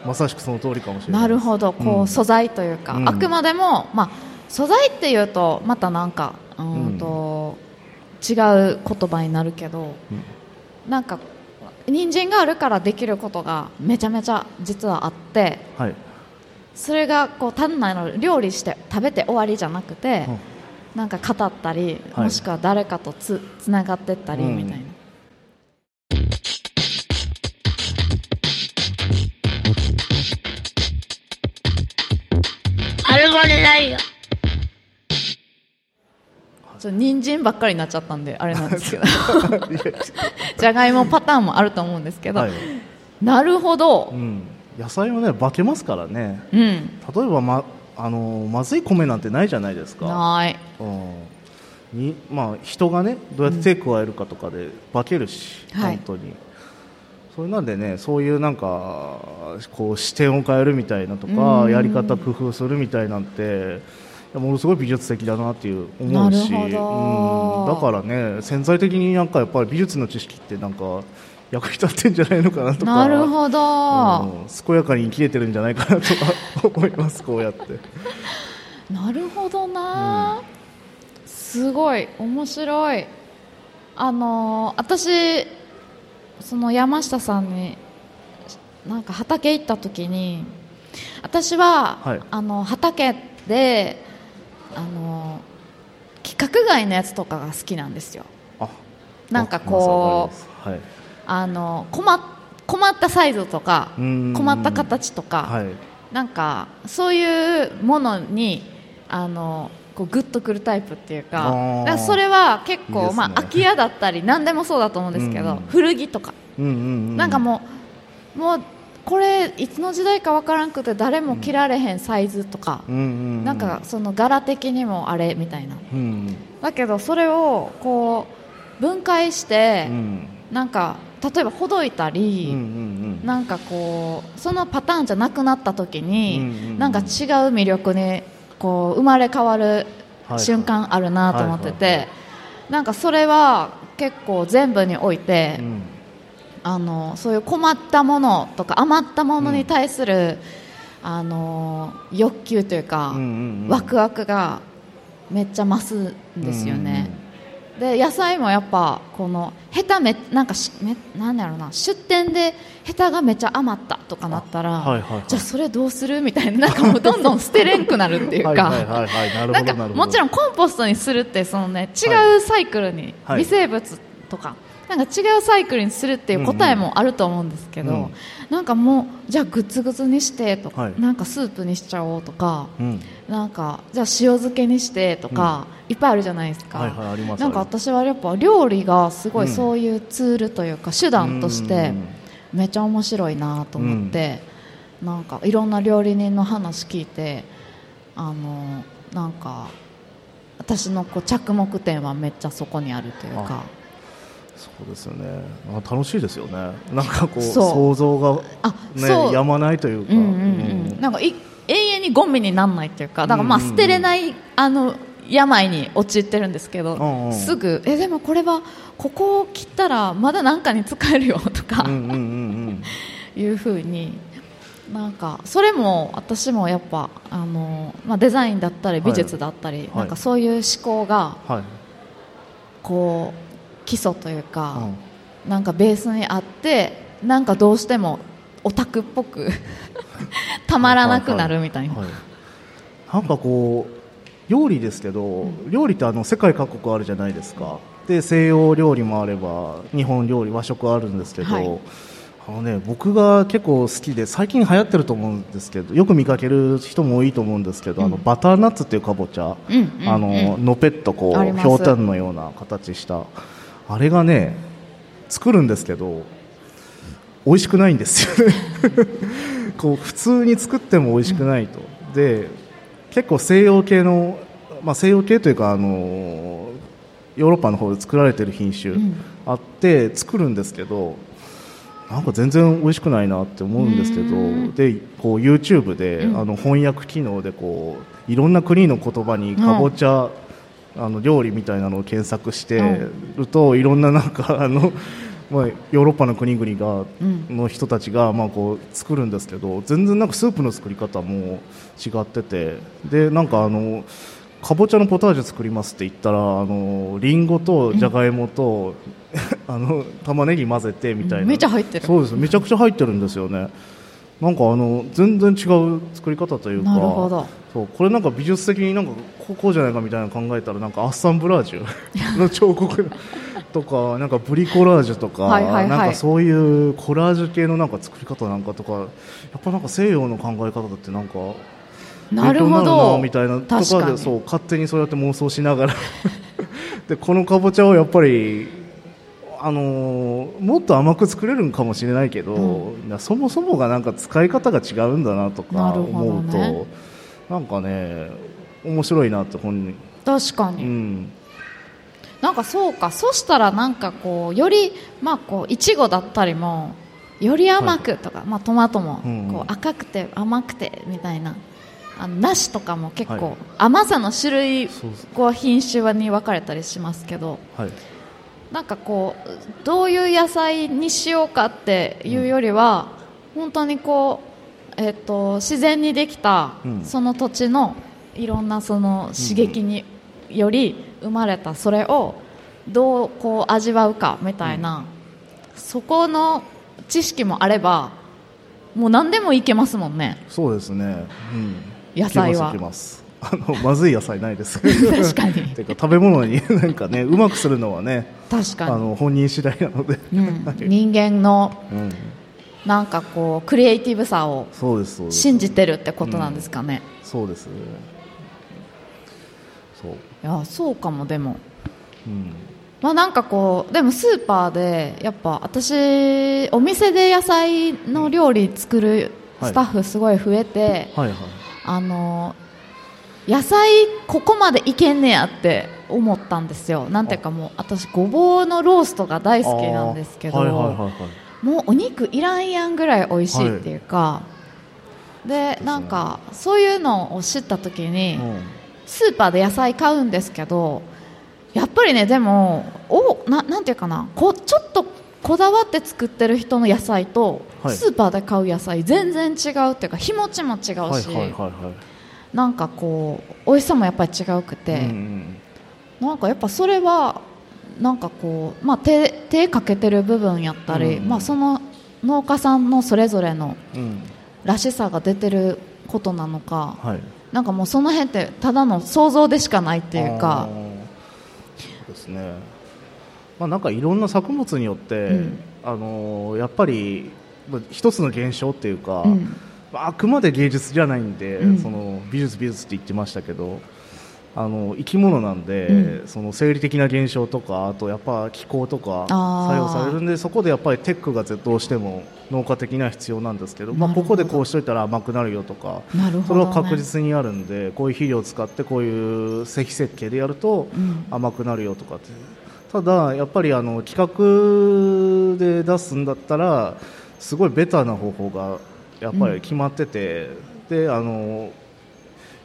まさしくその通りかもしれないなるほど。こう、うん素材というか、うん。あくまでも、まあ、素材っていうとまたなんかうーんと、違う言葉になるけど、なんか人参があるからできることがめちゃめちゃ実はあってはい、それがこう単なる料理して食べて終わりじゃなくて、うんなんか語ったり、はい。もしくは誰かとつつながってったりうん。みたいな。ないよ。ちょっと人参ばっかりになっちゃったんであれなんですけど。じゃがいもパターンもあると思うんですけど、はい。なるほど。う、ん、野菜はね化けますからね。うん、例えばまあのまずい米なんてないじゃないですか、ない。うん。にまあ、人がねどうやって手加えるかとかで化けるし、はい。本当に。それなんでねそういうなんかこう視点を変えるみたいなとかうん。やり方工夫するみたいなんてものすごい美術的だなっていう思うし。うん、だからね潜在的になんかやっぱり美術の知識ってなんか役に立ってんじゃないのかなとか。なるほど、うん。健やかに生きれてるんじゃないかなとか思いますこうやって。なるほどな、すごい面白い。あのー私その山下さんになんか畑行った時に私は、はい。あの畑であのー規格外のやつとかが好きなんですよ。あなんかこうう、はい、あの困っ困ったサイズとかうん。困った形とか、はいなんかそういうものにあのこうグッとくるタイプっていうかからそれは結構ね。まあ、空き家だったり何でもそうだと思うんですけど、うん古着とか、うんうんうん、なんかもうもうこれいつの時代かわからんくて誰も着られへんサイズとか、うんうんうん、なんかその柄的にもあれみたいな。うん。だけどそれをこう分解して、うんなんか例えばほどいたり、うんうんなんかこうそのパターンじゃなくなった時に、うんうんうんなんか違う魅力にこう生まれ変わるはい瞬間あるなと思ってて、はいはいなんかそれは結構全部において、うん。あのそういう困ったものとか余ったものに対する、あの欲求というか、うんうんうん。ワクワクがめっちゃ増すんですよね。で野菜もやっぱこのヘタめなんかしめなんだろうな出店でヘタがめちゃ余ったとかなったら、あはいはいはい。じゃあそれどうするみたいななんかもうどんどん捨てれんくなるっていうか。はいはいはいはいなんかもちろんコンポストにするってそのね違うサイクルに、はい微生物とかなんか違うサイクルにするっていう答えもあると思うんですけど、うん。うんなんかもうじゃあグツグツにしてとか、はい。なんかスープにしちゃおうとか、うん。なんかじゃあ塩漬けにしてとか、いっぱいあるじゃないですか、はいはいありますなんか私はやっぱ料理がすごいうん。そういうツールというか手段としてうん。めっちゃ面白いなと思って、なんかいろんな料理人の話聞いてあのなんか私のこう着目点はめっちゃそこにあるというか。そうですよね。あ楽しいですよね。なんかこう想像がねやまないというか。うんうんうん、なんかい永遠にゴミにならないっていうか。だからまあうんうんうん。捨てれないあの病に陥ってるんですけど、うんうん。すぐえでもこれはここを切ったらまだ何かに使えるよとか、うんうん いうふうになんかそれも私もやっぱあの、まあ、デザインだったり美術だったり、い。なんかそういう思考がはい。こう基礎というか、うん。なんかベースにあってなんかどうしてもオタクっぽく たまらなくなるみたいな、はい。なんかこう料理ですけど、料理ってあの世界各国あるじゃないですか。で西洋料理もあれば日本料理和食あるんですけど、はい。あのね、僕が結構好きで最近流行ってると思うんですけどよく見かける人も多いと思うんですけど、あのバターナッツっていうかぼちゃ、うんうんうん。あののぺっとこうひょうたんのような形したあれがね作るんですけど美味しくないんですよね。こう普通に作っても美味しくないと、で結構西洋系の、まあ、西洋系というかあのヨーロッパの方で作られてる品種ん。あって作るんですけどなんか全然美味しくないなって思うんですけどうん。でこう YouTube で、うん。あの翻訳機能でこういろんな国の言葉にかぼちゃ、あの料理みたいなのを検索してると、いろんななんかあの、まあ、ヨーロッパの国々が、うん。の人たちが、まあ、こう作るんですけど全然なんかスープの作り方も違っててでなんかあのかぼちゃのポタージュ作りますって言ったらあのリンゴとじゃがいもと、あの玉ねぎ混ぜてみたいな、めっちゃ入ってる。そうです。めちゃくちゃ入ってるんですよね。なんかあの全然違う作り方というかなるほど。そうこれなんか美術的になんかこうこうじゃないかみたいなの考えたらなんかアッサンブラージュ の彫刻とかなんかブリコラージュとか、はいはいはい。なんかそういうコラージュ系のなんか作り方なんかとかやっぱなんか西洋の考え方ってなんかなるほど。勉強になるなみたいなと確かでそう勝手にそうやって妄想しながら。でこのかぼちゃをやっぱりあのーもっと甘く作れるんかもしれないけど、なそもそもがなんか使い方が違うんだなとか思うとねなんかね面白いなって本人、確かに、うん、なんかそうか。そしたらなんかこうよりまあこういちごだったりもより甘くとか、まあトマトもうんこう赤くて甘くてみたいな。あの梨とかも結構、はい。甘さの種類こう品種に分かれたりしますけどはい。なんかこうどういう野菜にしようかっていうよりは、本当にこう、えっと自然にできたうん。その土地のいろんなその刺激により生まれたそれをどうこう味わうかみたいな、そこの知識もあればもう何でもいけますもんね。そうですね、うん、野菜は。あのまずい野菜ないです。確かに。てか食べ物に なんかねうまくするのはね確かに、あの本人次第なので、うん。はい。人間のうん、なんかこうクリエイティブさを信じてるってことなんですかね、そうです。ねそう、いやそうかもでも。うん、まあなんかこうでもスーパーでやっぱ私お店で野菜の料理作るスタッフすごい増えて、はいはい。あの野菜ここまでいけんねやって思ったんですよ。なんていうかもう私ごぼうのローストが大好きなんですけど、はいはいはいはい。もうお肉いらんやんぐらい美味しいっていうか、でなんかそういうのを知った時に、うんスーパーで野菜買うんですけどやっぱりねでもおななんていうかなこちょっとこだわって作ってる人の野菜と、はい。スーパーで買う野菜全然違うっていうか日持ちも違うし、はいはいなんかこう美味しさもやっぱり違うくて、うんうんなんかやっぱそれはなんかこう、まあ、手手かけてる部分やったり、うん。まあ、その農家さんのそれぞれのうん。らしさが出てることなのかはいなんかもうその辺ってただの想像でしかないっていうか。そうですね。まあなんかいろんな作物によって、うん。あのーやっぱりまあ一つの現象っていうか、うん。まああくまで芸術じゃないんで、うん。その美術美術って言ってましたけどあの生き物なんで、うその生理的な現象とかあとやっぱ気候とか作用されるんでそこでやっぱりテックがどうしても農家的には必要なんですけどまあ、ここでこうしといたら甘くなるよとかそれは確実にあるんでこういう肥料を使ってこういう石設計でやるとうん。甘くなるよとかって。ただやっぱりあの企画で出すんだったらすごいベターな方法がやっぱり決まってて、であの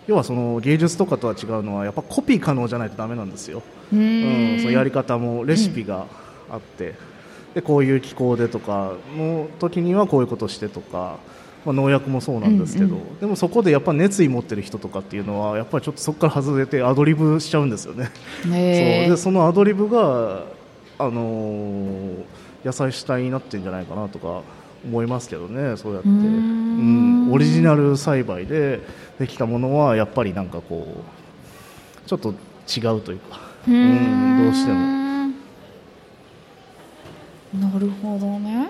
要はその芸術とかとは違うのはやっぱコピー可能じゃないとダメなんですよ、ううんそのやり方もレシピがあって、でこういう気候でとかの時にはこういうことしてとか、まあ、農薬もそうなんですけど、うんうでもそこでやっぱ熱意持ってる人とかっていうのはやっぱりちょっとそこから外れてアドリブしちゃうんですよね。そう。でそのアドリブが、あのー野菜主体になってるんじゃないかなとか思いますけどねそうやって。うん。ん。オリジナル栽培でできたものはやっぱりなんかこうちょっと違うというか。うんどうしても。なるほどね。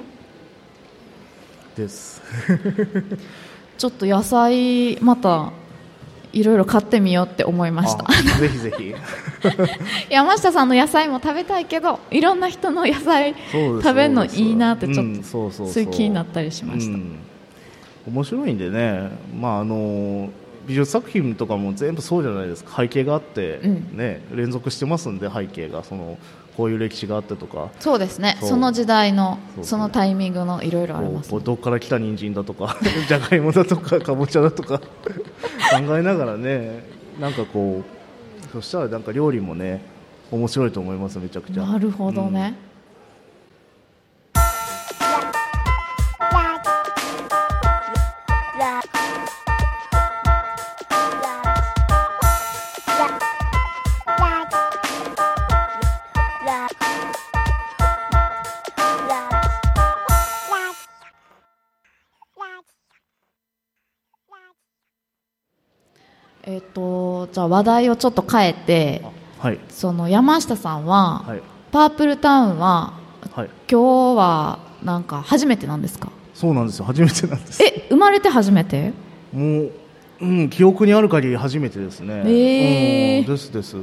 です。ちょっと野菜またいろいろ買ってみようって思いました。あぜひぜひ。山下さんの野菜も食べたいけどいろんな人の野菜食べるのいいなってちょっとうんそうそうそう。いう気になったりしました、うん。面白いんでね、まあ、あの美術作品とかも全部そうじゃないですか。背景があって、うん。ね、連続してますんで背景が。そのこういう歴史があってとか。そうですね。その時代のそうそう。そのタイミングのいろいろありますこうどっから来た人参だとか じゃがいもだとか かぼちゃだとか考えながらねなんかこうそしたらなんか料理もね面白いと思いますめちゃくちゃ。なるほどね、えっ、とじゃあ話題をちょっと変えてあはいその山下さんは、はいパープルタウンははい今日はなんか初めてなんですか？そうなんですよ初めてなんですえ生まれて初めて？もううん、記憶にある限り初めてですね。えーうんですです。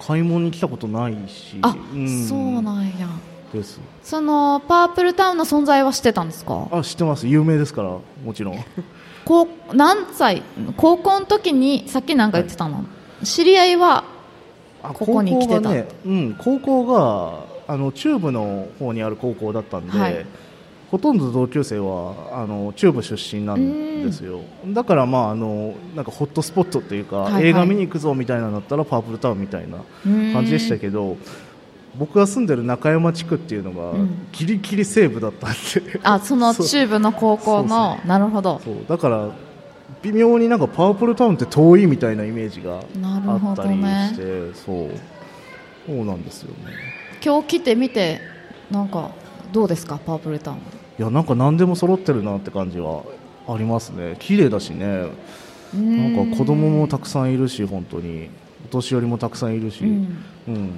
買い物に来たことないし。あ、んそうなんやです。そのパープルタウンの存在は知ってたんですか？あ、知ってます。有名ですから、もちろん。高何歳高校の時にさっきなんか言ってたの、知り合いはあここに来てた。高校がね、うん、高校があの中部の方にある高校だったんで、はい。ほとんど同級生はあの中部出身なんですよ。だからまああのなんかホットスポットっていうか、はいはい。映画見に行くぞみたいなのだったらパープルタウンみたいな感じでしたけど僕が住んでる中山地区っていうのが、うん。ギリギリ西部だったんで。あその中部の高校の？なるほど。そう。だから微妙になんかパープルタウンって遠いみたいなイメージがあったりねして、そう。そうなんですよね。今日来てみてなんかどうですか？パープルタウン。いやなんか何でも揃ってるなって感じはありますね。綺麗だしね。なんか子供もたくさんいるし本当に。お年寄りもたくさんいるし、ううんん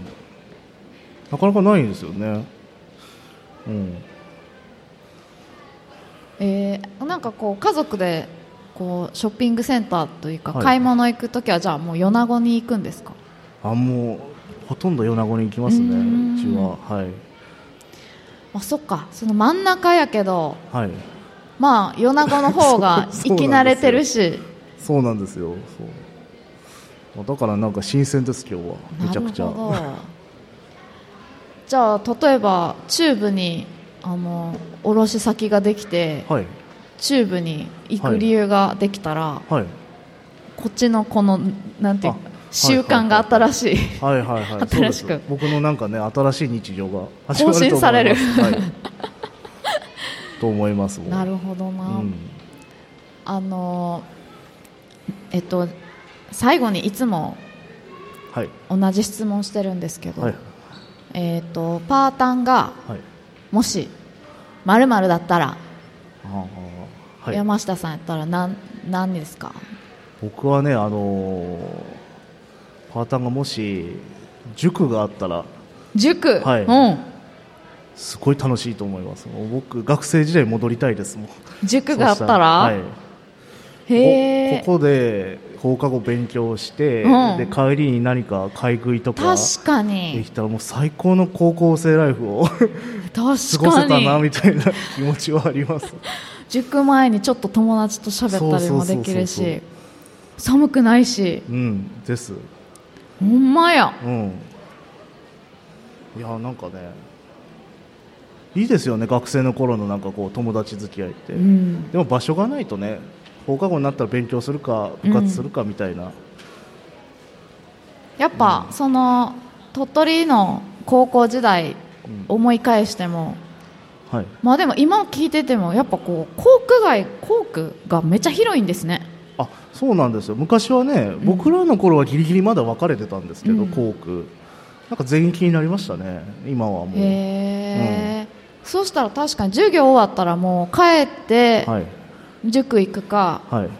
なかなかないんですよね、うん、えーなんかこう家族でこうショッピングセンターというか、はい。買い物行くときはじゃあもう米子に行くんですか？あもうほとんど米子に行きますね。うちは。はい。あそっか。その真ん中やけどはい。まあ米子の方が そうそう生き慣れてるし。そうなんですよ。そう。だからなんか新鮮です今日は。めちゃくちゃ。なるほどじゃあ例えば中部にあの卸先ができてはい。中部に行く理由ができたら、はい。こっちのこのなんていうあ習慣が新しい、はいはいはい。新しく。僕のなんかね新しい日常が始まると思います。更新されるはい、と思いますなるほどな、うん。あのえっと最後にいつもはい。同じ質問してるんですけど、はいえっとパータンがはい。もしまるだったら、はい。山下さんやったら何何ですか？僕はねあのーパータンがもし塾があったら塾、はい。うん。すごい楽しいと思います。僕学生時代に戻りたいですもん。塾があったらはいこここで放課後勉強して、うん。で帰りに何か買い食いとか確かでにきたらもう最高の高校生ライフを 過確ごせかたなにみたいな 気持ちはあります。塾前にちょっと友達と喋ったりもできるし寒くないし。うんです。ほんまや。うん。いやなんかねいいですよね学生の頃のなんかこう友達付き合いって、うん。でも場所がないとね放課後になったら勉強するか部活するかみたいな、やっぱ、その鳥取の高校時代うん。思い返してもはい。まあでも今聞いててもやっぱこう校区外校区がめっちゃ広いんですね。あそうなんですよ。昔はね、僕らの頃はギリギリまだ分かれてたんですけど、うん。校区。なんか全域になりましたね。今はもう、へえ、そうしたら確かに授業終わったらもう帰ってはい塾行くかはい。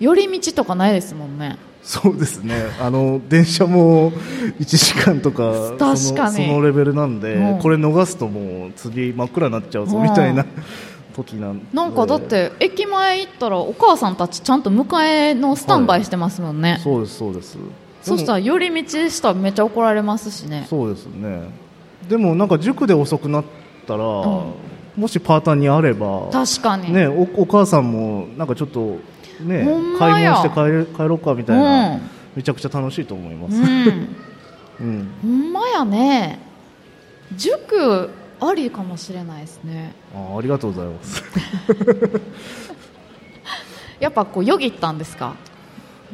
寄り道とかないですもんね。そうですね。あの電車も1時間とか確かに。そのそのレベルなんで、う。んこれ逃すともう次真っ暗になっちゃうぞう。んみたいな 時なんで。なんかだって駅前行ったらお母さんたちちゃんと迎えのスタンバイしてますもんね、そうですそうです。そしたらで寄り道したらめっちゃ怒られますしね。もそうですね。でもなんか塾で遅くなったら、んもしパーターにあれば確かに、ね、おお母さんもなんかちょっと、ね買いや物して帰れ帰ろうかみたいな、うん。めちゃくちゃ楽しいと思います、うん。うん。ほんまやね。塾ありかもしれないですね。あありがとうございます。やっぱこうよぎったんですか？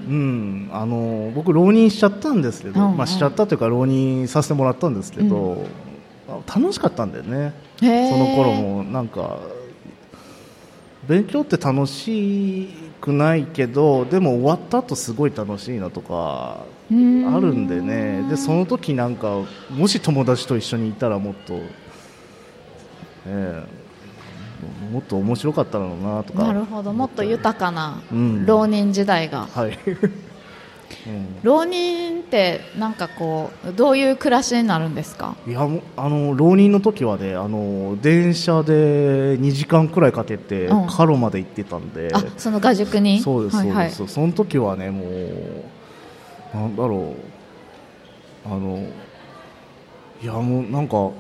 うん、あの僕、浪人しちゃったんですけど、うん。うんまあ、しちゃったというか浪人させてもらったんですけど、あ楽しかったんだよね、その頃もなんか勉強って楽しくないけどでも終わった後すごい楽しいなとかあるんでね。でその時なんかもし友達と一緒にいたらもっと、ええもっと面白かったのなとか。なるほど。もっと豊かなうん。浪人時代が。はいうん。浪人ってなんかこうどういう暮らしになるんですか？いやもうあの浪人の時はねあの電車で2時間くらいかけてうん。カロまで行ってたんで、あその画塾に？そうです、はいはい。そうですその時はねもうなんだろう。あのいやもうなんか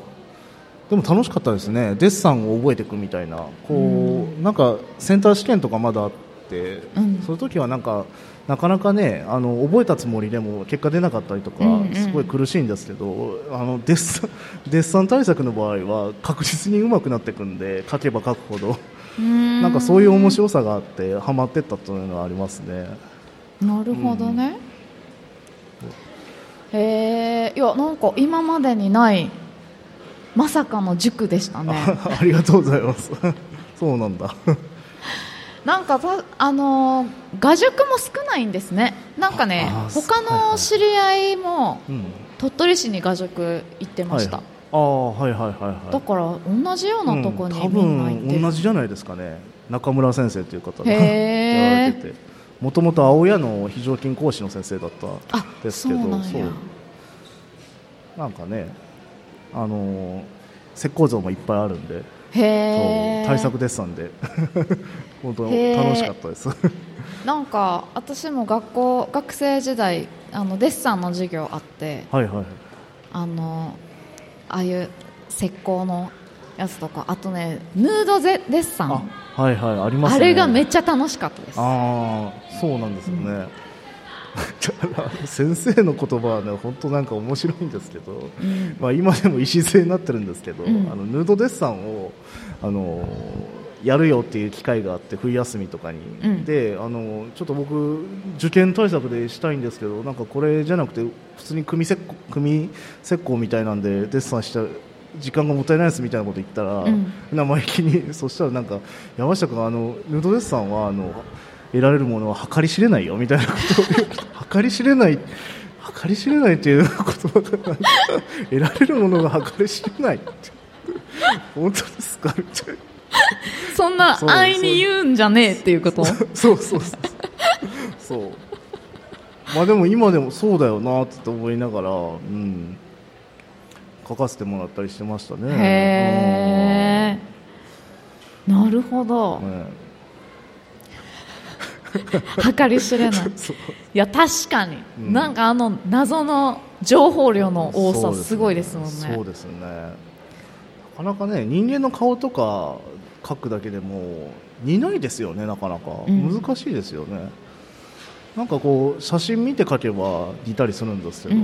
でも楽しかったですね。デッサンを覚えていくみたいな。こう、なんかセンター試験とかまだあって、うん。その時はなんかなかなかねあの覚えたつもりでも結果出なかったりとか、うんうんすごい苦しいんですけどあのデッサン デッサン対策の場合は確実に上手くなっていくんで書けば書くほど。ななんかそういう面白さがあってハマってったというのはありますね。なるほどね、へえいやなんか今までにないまさかの塾でしたね ありがとうございます。そうなんだ。なんかたあのー画塾も少ないんですね。なんかね他の知り合いもうん。鳥取市に画塾行ってました、はいああはいはいはいはい。だから同じようなとこにうん多分同じじゃないですかね。中村先生という方がやられてて、もともと青谷の非常勤講師の先生だったあですけど、そう。なんかね、あのー石膏像もいっぱいあるんで、対策デッサンで 本当楽しかったです。なんか私も学校学生時代あのデッサンの授業あってはいはい。あのああいう石膏のやつとかあとねヌードゼデッサンああ,、はいはいありますね。れがめっちゃ楽しかったですああそうなんですよね、先生の言葉はね本当なんか面白いんですけど、ん。まあ、今でも礎になってるんですけど、うん。あのヌードデッサンをあのやるよっていう機会があって冬休みとかに、うん。であのちょっと僕受験対策でしたいんですけどなんかこれじゃなくて普通に組石膏組石膏みたいなんでデッサンした時間がもったいないですみたいなこと言ったら、うん。生意気にそしたらなんか山下君あのヌードデッサンはあの得られるものは計り知れないよみたいなことを言う。計り知れない計り知れないっていう言葉が得られるものが計り知れないって本当ですかみたいなそんなそう安易に言うんじゃねえっていうことそうそうそうそうまあでも今でもそうだよなって思いながら、うん、書かせてもらったりしてましたねへえなるほどね 計り知れない。いや確かに、うん。なんかあの謎の情報量の多さすごいですもんね。そうですね。なかなかね人間の顔とか描くだけでも似ないですよねなかなか、うん。難しいですよね。なんかこう写真見て描けば似たりするんですけ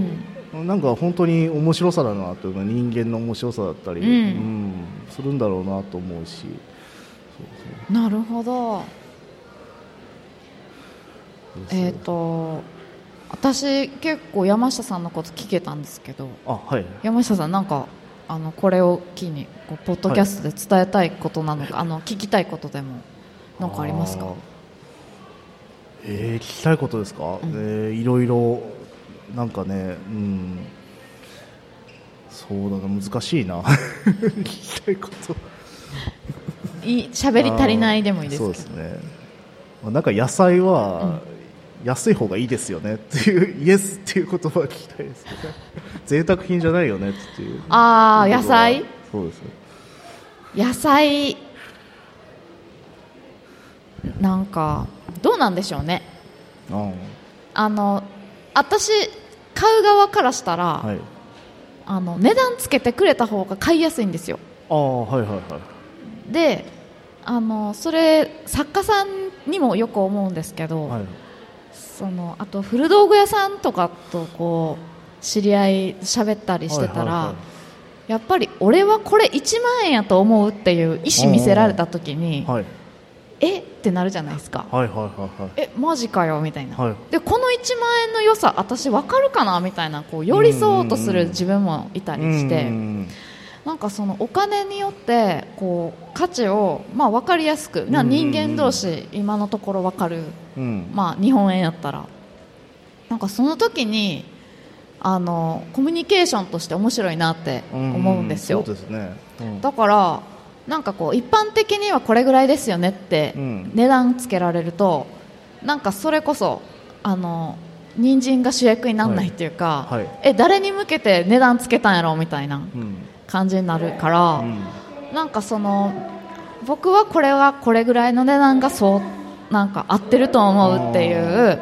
ど、なんか本当に面白さだなというか人間の面白さだったり、うん。うんするんだろうなと思うし。なるほどえっ、と私結構山下さんのこと聞けたんですけどあはい。山下さんなんかあのこれを機にこうポッドキャストで伝えたいことなのか、あの聞きたいことでもなんかありますか？ー。えー聞きたいことですか、うん。えーいろいろなんかねうん。そうだな難しいな。聞きたいこと。い喋り足りないでもいいですけど。そうですね、まあ、なんか野菜は安い方がいいですよねっていうイエスっていう言葉を聞きたいですね。贅沢品じゃないよねっていう。ああ野菜？そうです野菜？なんかどうなんでしょうね。ああの私買う側からしたら、あはい。あの値段つけてくれた方が買いやすいんですよ。ああはいはいはい。であのそれ作家さんにもよく思うんですけど、はいそのあと古道具屋さんとかとこう知り合い喋ったりしてたら、はいはいはい。やっぱり俺はこれ1万円やと思うっていう意思見せられた時に、はい。え？ってなるじゃないですか、はいはいはいはい。えマジかよみたいな、はい。でこの1万円の良さ私分かるかな？みたいなこう寄り添おうとする自分もいたりして、うんなんかそのお金によってこう価値をまあ分かりやすく、な人間同士今のところ分かる、うん。まあ、日本円やったら。なんかその時にあのコミュニケーションとして面白いなって思うんですよ、そうですね、うん。だからなんかこう一般的にはこれぐらいですよねってうん。値段つけられるとなんかそれこそあの人参が主役にならないっていうか、はい。はい。え誰に向けて値段つけたんやろみたいな。うん感じになるから、うん。なんかその僕はこれはこれぐらいの値段がそうなんか合ってると思うっていう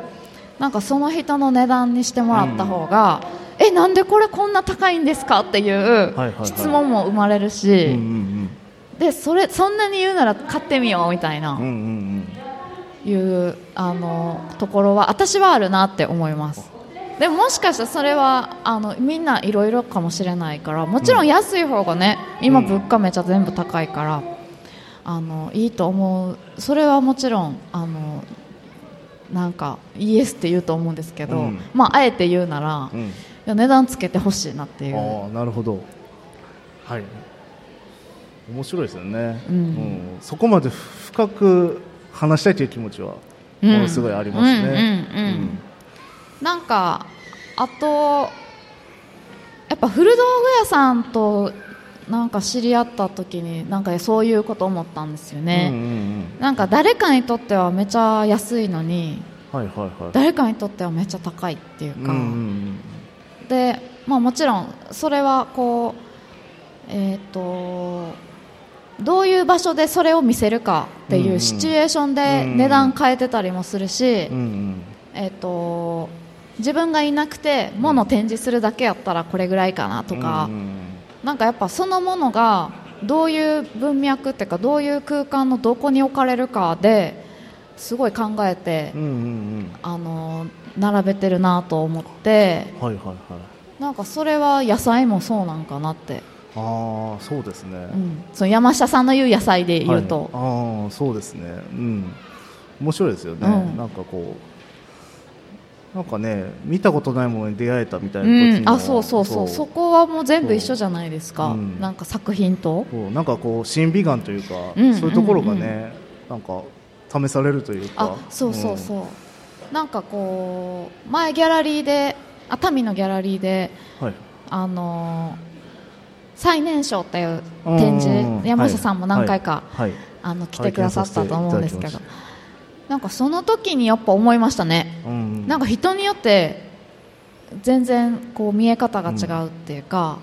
なんかその人の値段にしてもらった方が、えなんでこれこんな高いんですかっていう質問も生まれるし、うんうん。でそれそんなに言うなら買ってみようみたいな、うんうんうん。いうあのところは私はあるなって思いますでももしかしたらそれはあのみんないろいろかもしれないからもちろん安い方がね、今うん。物価めちゃ全部高いからあのいいと思う。それはもちろんあのなんかイエスって言うと思うんですけど、うん。まああえて言うなら、値段つけてほしいなっていう。ああなるほど。はい。面白いですよね、うん。そこまで深く話したいという気持ちはうん。ものすごいありますね、うんうん。うんなんかあとやっぱ古道具屋さんとなんか知り合った時になんかそういうこと思ったんですようんね、うんうん。なんか誰かにとってはめちゃ安いのにはいはいはい。誰かにとってはめっちゃ高いっていうか、うんうんで、まあ、もちろんそれはこうえっ、とどういう場所でそれを見せるかってうんいうシチュエーションで値段変えてたりもするし、うんうんえっ、と自分がいなくて物を展示するだけやったらこれぐらいかなとか、なんかやっぱそのものがどういう文脈っていうかどういう空間のどこに置かれるかですごい考えて、あの並べてるなと思って。うんはいはいはい。なんかそれは野菜もそうなんかなって、ああそうですね、うん、その山下さんの言う野菜で言うと、はい、ああそうですね。うん。面白いですよね、うん。なんかこうなんかね見たことないものに出会えたみたいなうん、あそうそうそう。そこはもう全部一緒じゃないですか、う。ん。なんか作品と。なんかこう審美眼というか、うんそういうところがね、なんか試されるというか。あそうそうそう、なんかこう前ギャラリーで熱海のギャラリーでうんはい。あのー最年少っていう展うん示山下さんも何回か、はい、あの来てくださったと思うんですけどなんかその時にやっぱ思いましたね。うん。なんか人によって全然こう見え方が違うっていうか、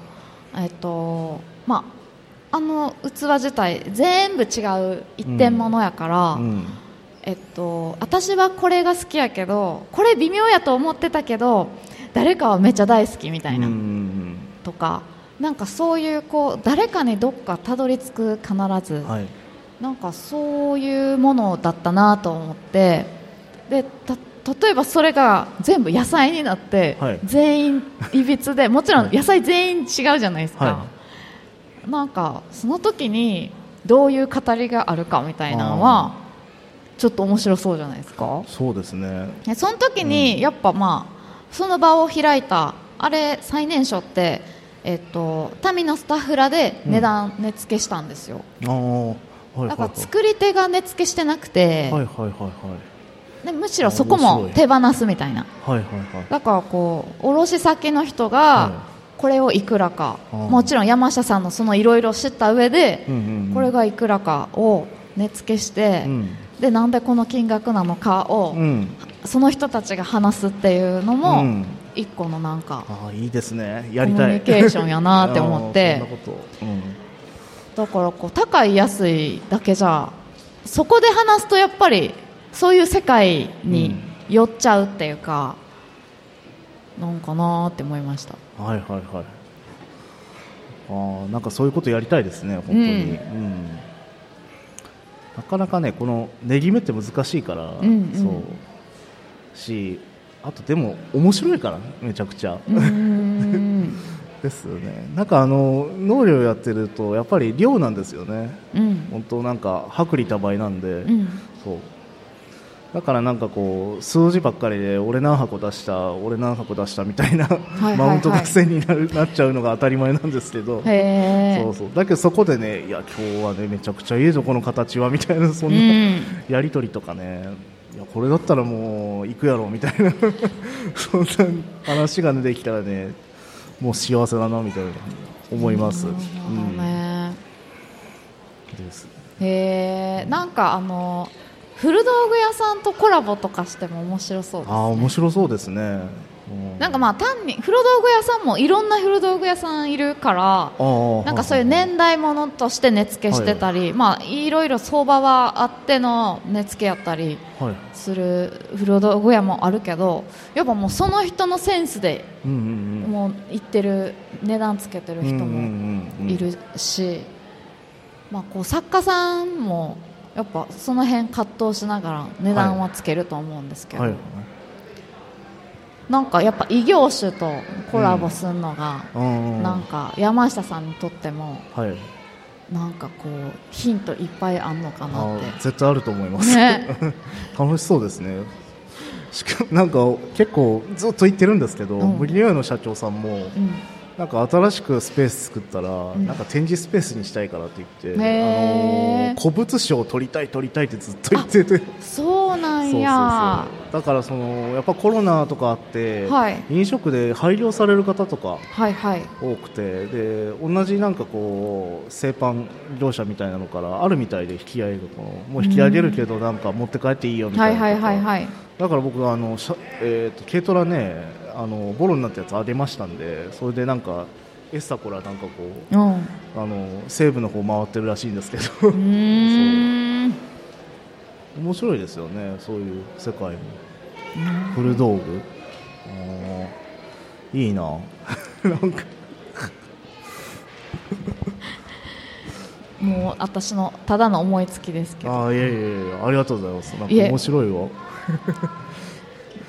えっとまああの器自体全部違う一点物やから、うん。えっと、私はこれが好きやけどこれ微妙やと思ってたけど誰かはめっちゃ大好きみたいな、うん。うんとかなんかそういうこう誰かにどっかたどり着く必ず、うんはいなんかそういうものだったなと思って。でた例えばそれが全部野菜になって、はい。全員いびつで もちろんはい。野菜全員違うじゃないですか、はなんかその時にどういう語りがあるかみたいなのはちょっと面白そうじゃないですか。そうですね。でその時にやっぱまあその場を開いたあれ最年少ってえっと民のスタッフらで値段値付けしたんですよ、ああはいはいはいだから作り手が値付けしてなくて、はいはいはいはい。でむしろそこも手放すみたいな。はいはいはい。だからこう卸先の人はがこれをいくらか、あーもちろん山下さんのそのいろいろ知った上で、うんうんうん。これがいくらかを値付けして、うん。でなんでこの金額なのかを、うん。その人たちが話すっていうのも、うん。一個のなんかああいいですね。やコミりたい。ュニケーションやなって思って。あーそんなこと、うん、だからこう高い安いだけじゃそこで話すとやっぱりそういう世界に寄っちゃうっていうか、なんかなーって思いました。はいはいはい。ああなんかそういうことやりたいですね本当に、うん。うん。なかなかねこの値決めって難しいから、んうん。そう。しあとでも面白いからねめちゃくちゃ、うーんですよね。なんかあの農業やってるとやっぱり量なんですよね。うん。本当なんか薄利多売なんで、うん。そう。だからなんかこう数字ばっかりで俺何箱出した俺何箱出したみたいな、マウント合戦になるなっちゃうのが当たり前なんですけど。そうそう。だけどそこでねいや今日はねめちゃくちゃいいぞこの形はみたいなそんうなん。やり取りとかねいやこれだったらもう行くやろみたいな。そんな話が、ね、できたらねもう幸せだなみたいな思います。なるほどね。うん。です。へえなんかあの古道具屋さんとコラボとかしても面白そうです、ね、ああ面白そうですね。うん。なんかまあ単に古道具屋さんもいろんな古道具屋さんいるからなんかそういう年代物として値付けしてたり、まあいろいろ相場はあっての値付けやったりはいする古道具屋もあるけどやっぱもうその人のセンスでもう言ってる値段つけてる人もいるし、まあ、こう作家さんもやっぱその辺葛藤しながら値段はつけると思うんですけど、はい。なんかやっぱ異業種とコラボするのが、うん。なんか山下さんにとってもはいなんかこうヒントいっぱいあんのかなあって。ー絶対あると思います、ね。楽しそうですね。しかなんか結構ずっと言ってるんですけど、うん。無理やの社長さんもうんなんか新しくスペース作ったら、ん。なんか展示スペースにしたいからって言って、あのー古物商を取りたい取りたいってずっと言ってて。そうなんや。だからそのやっぱコロナとかあって、はい。飲食で廃業される方とかはいはい。多くてで同じなんかこう製パン業者みたいなのからあるみたいで引き合いがこのもう引き上げるけどなんか持って帰っていいよみたな、はいいはいはいはい。だから僕はあのえー、と軽トラねあのボロになったやつあげましたんでそれでなんかエッサコラなんかこううん。あの西部の方回ってるらしいんですけど。うーん。面白いですよねそういう世界も。古道具。いいな。なんか。もう私のただの思いつきですけど。あーいえいえいえありがとうございます。なんか面白いわ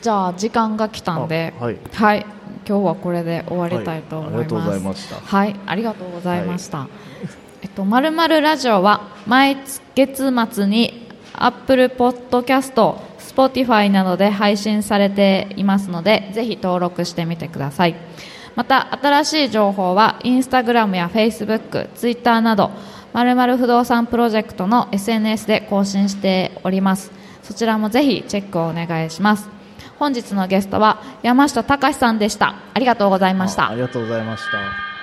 じゃあ時間が来たんであはい。はい。今日はこれで終わりたいと思います、はいありがとうございました。はい。ありがとうございました、えっとまるまるラジオは毎月末にアップルポッドキャスト Spotify などで配信されていますのでぜひ登録してみてください。また新しい情報はインスタグラムやフェイスブックツイッターなどまるまる不動産プロジェクトの SNS で更新しております。そちらもぜひチェックをお願いします本日のゲストは山下隆さんでした。ありがとうございました。あありがとうございました。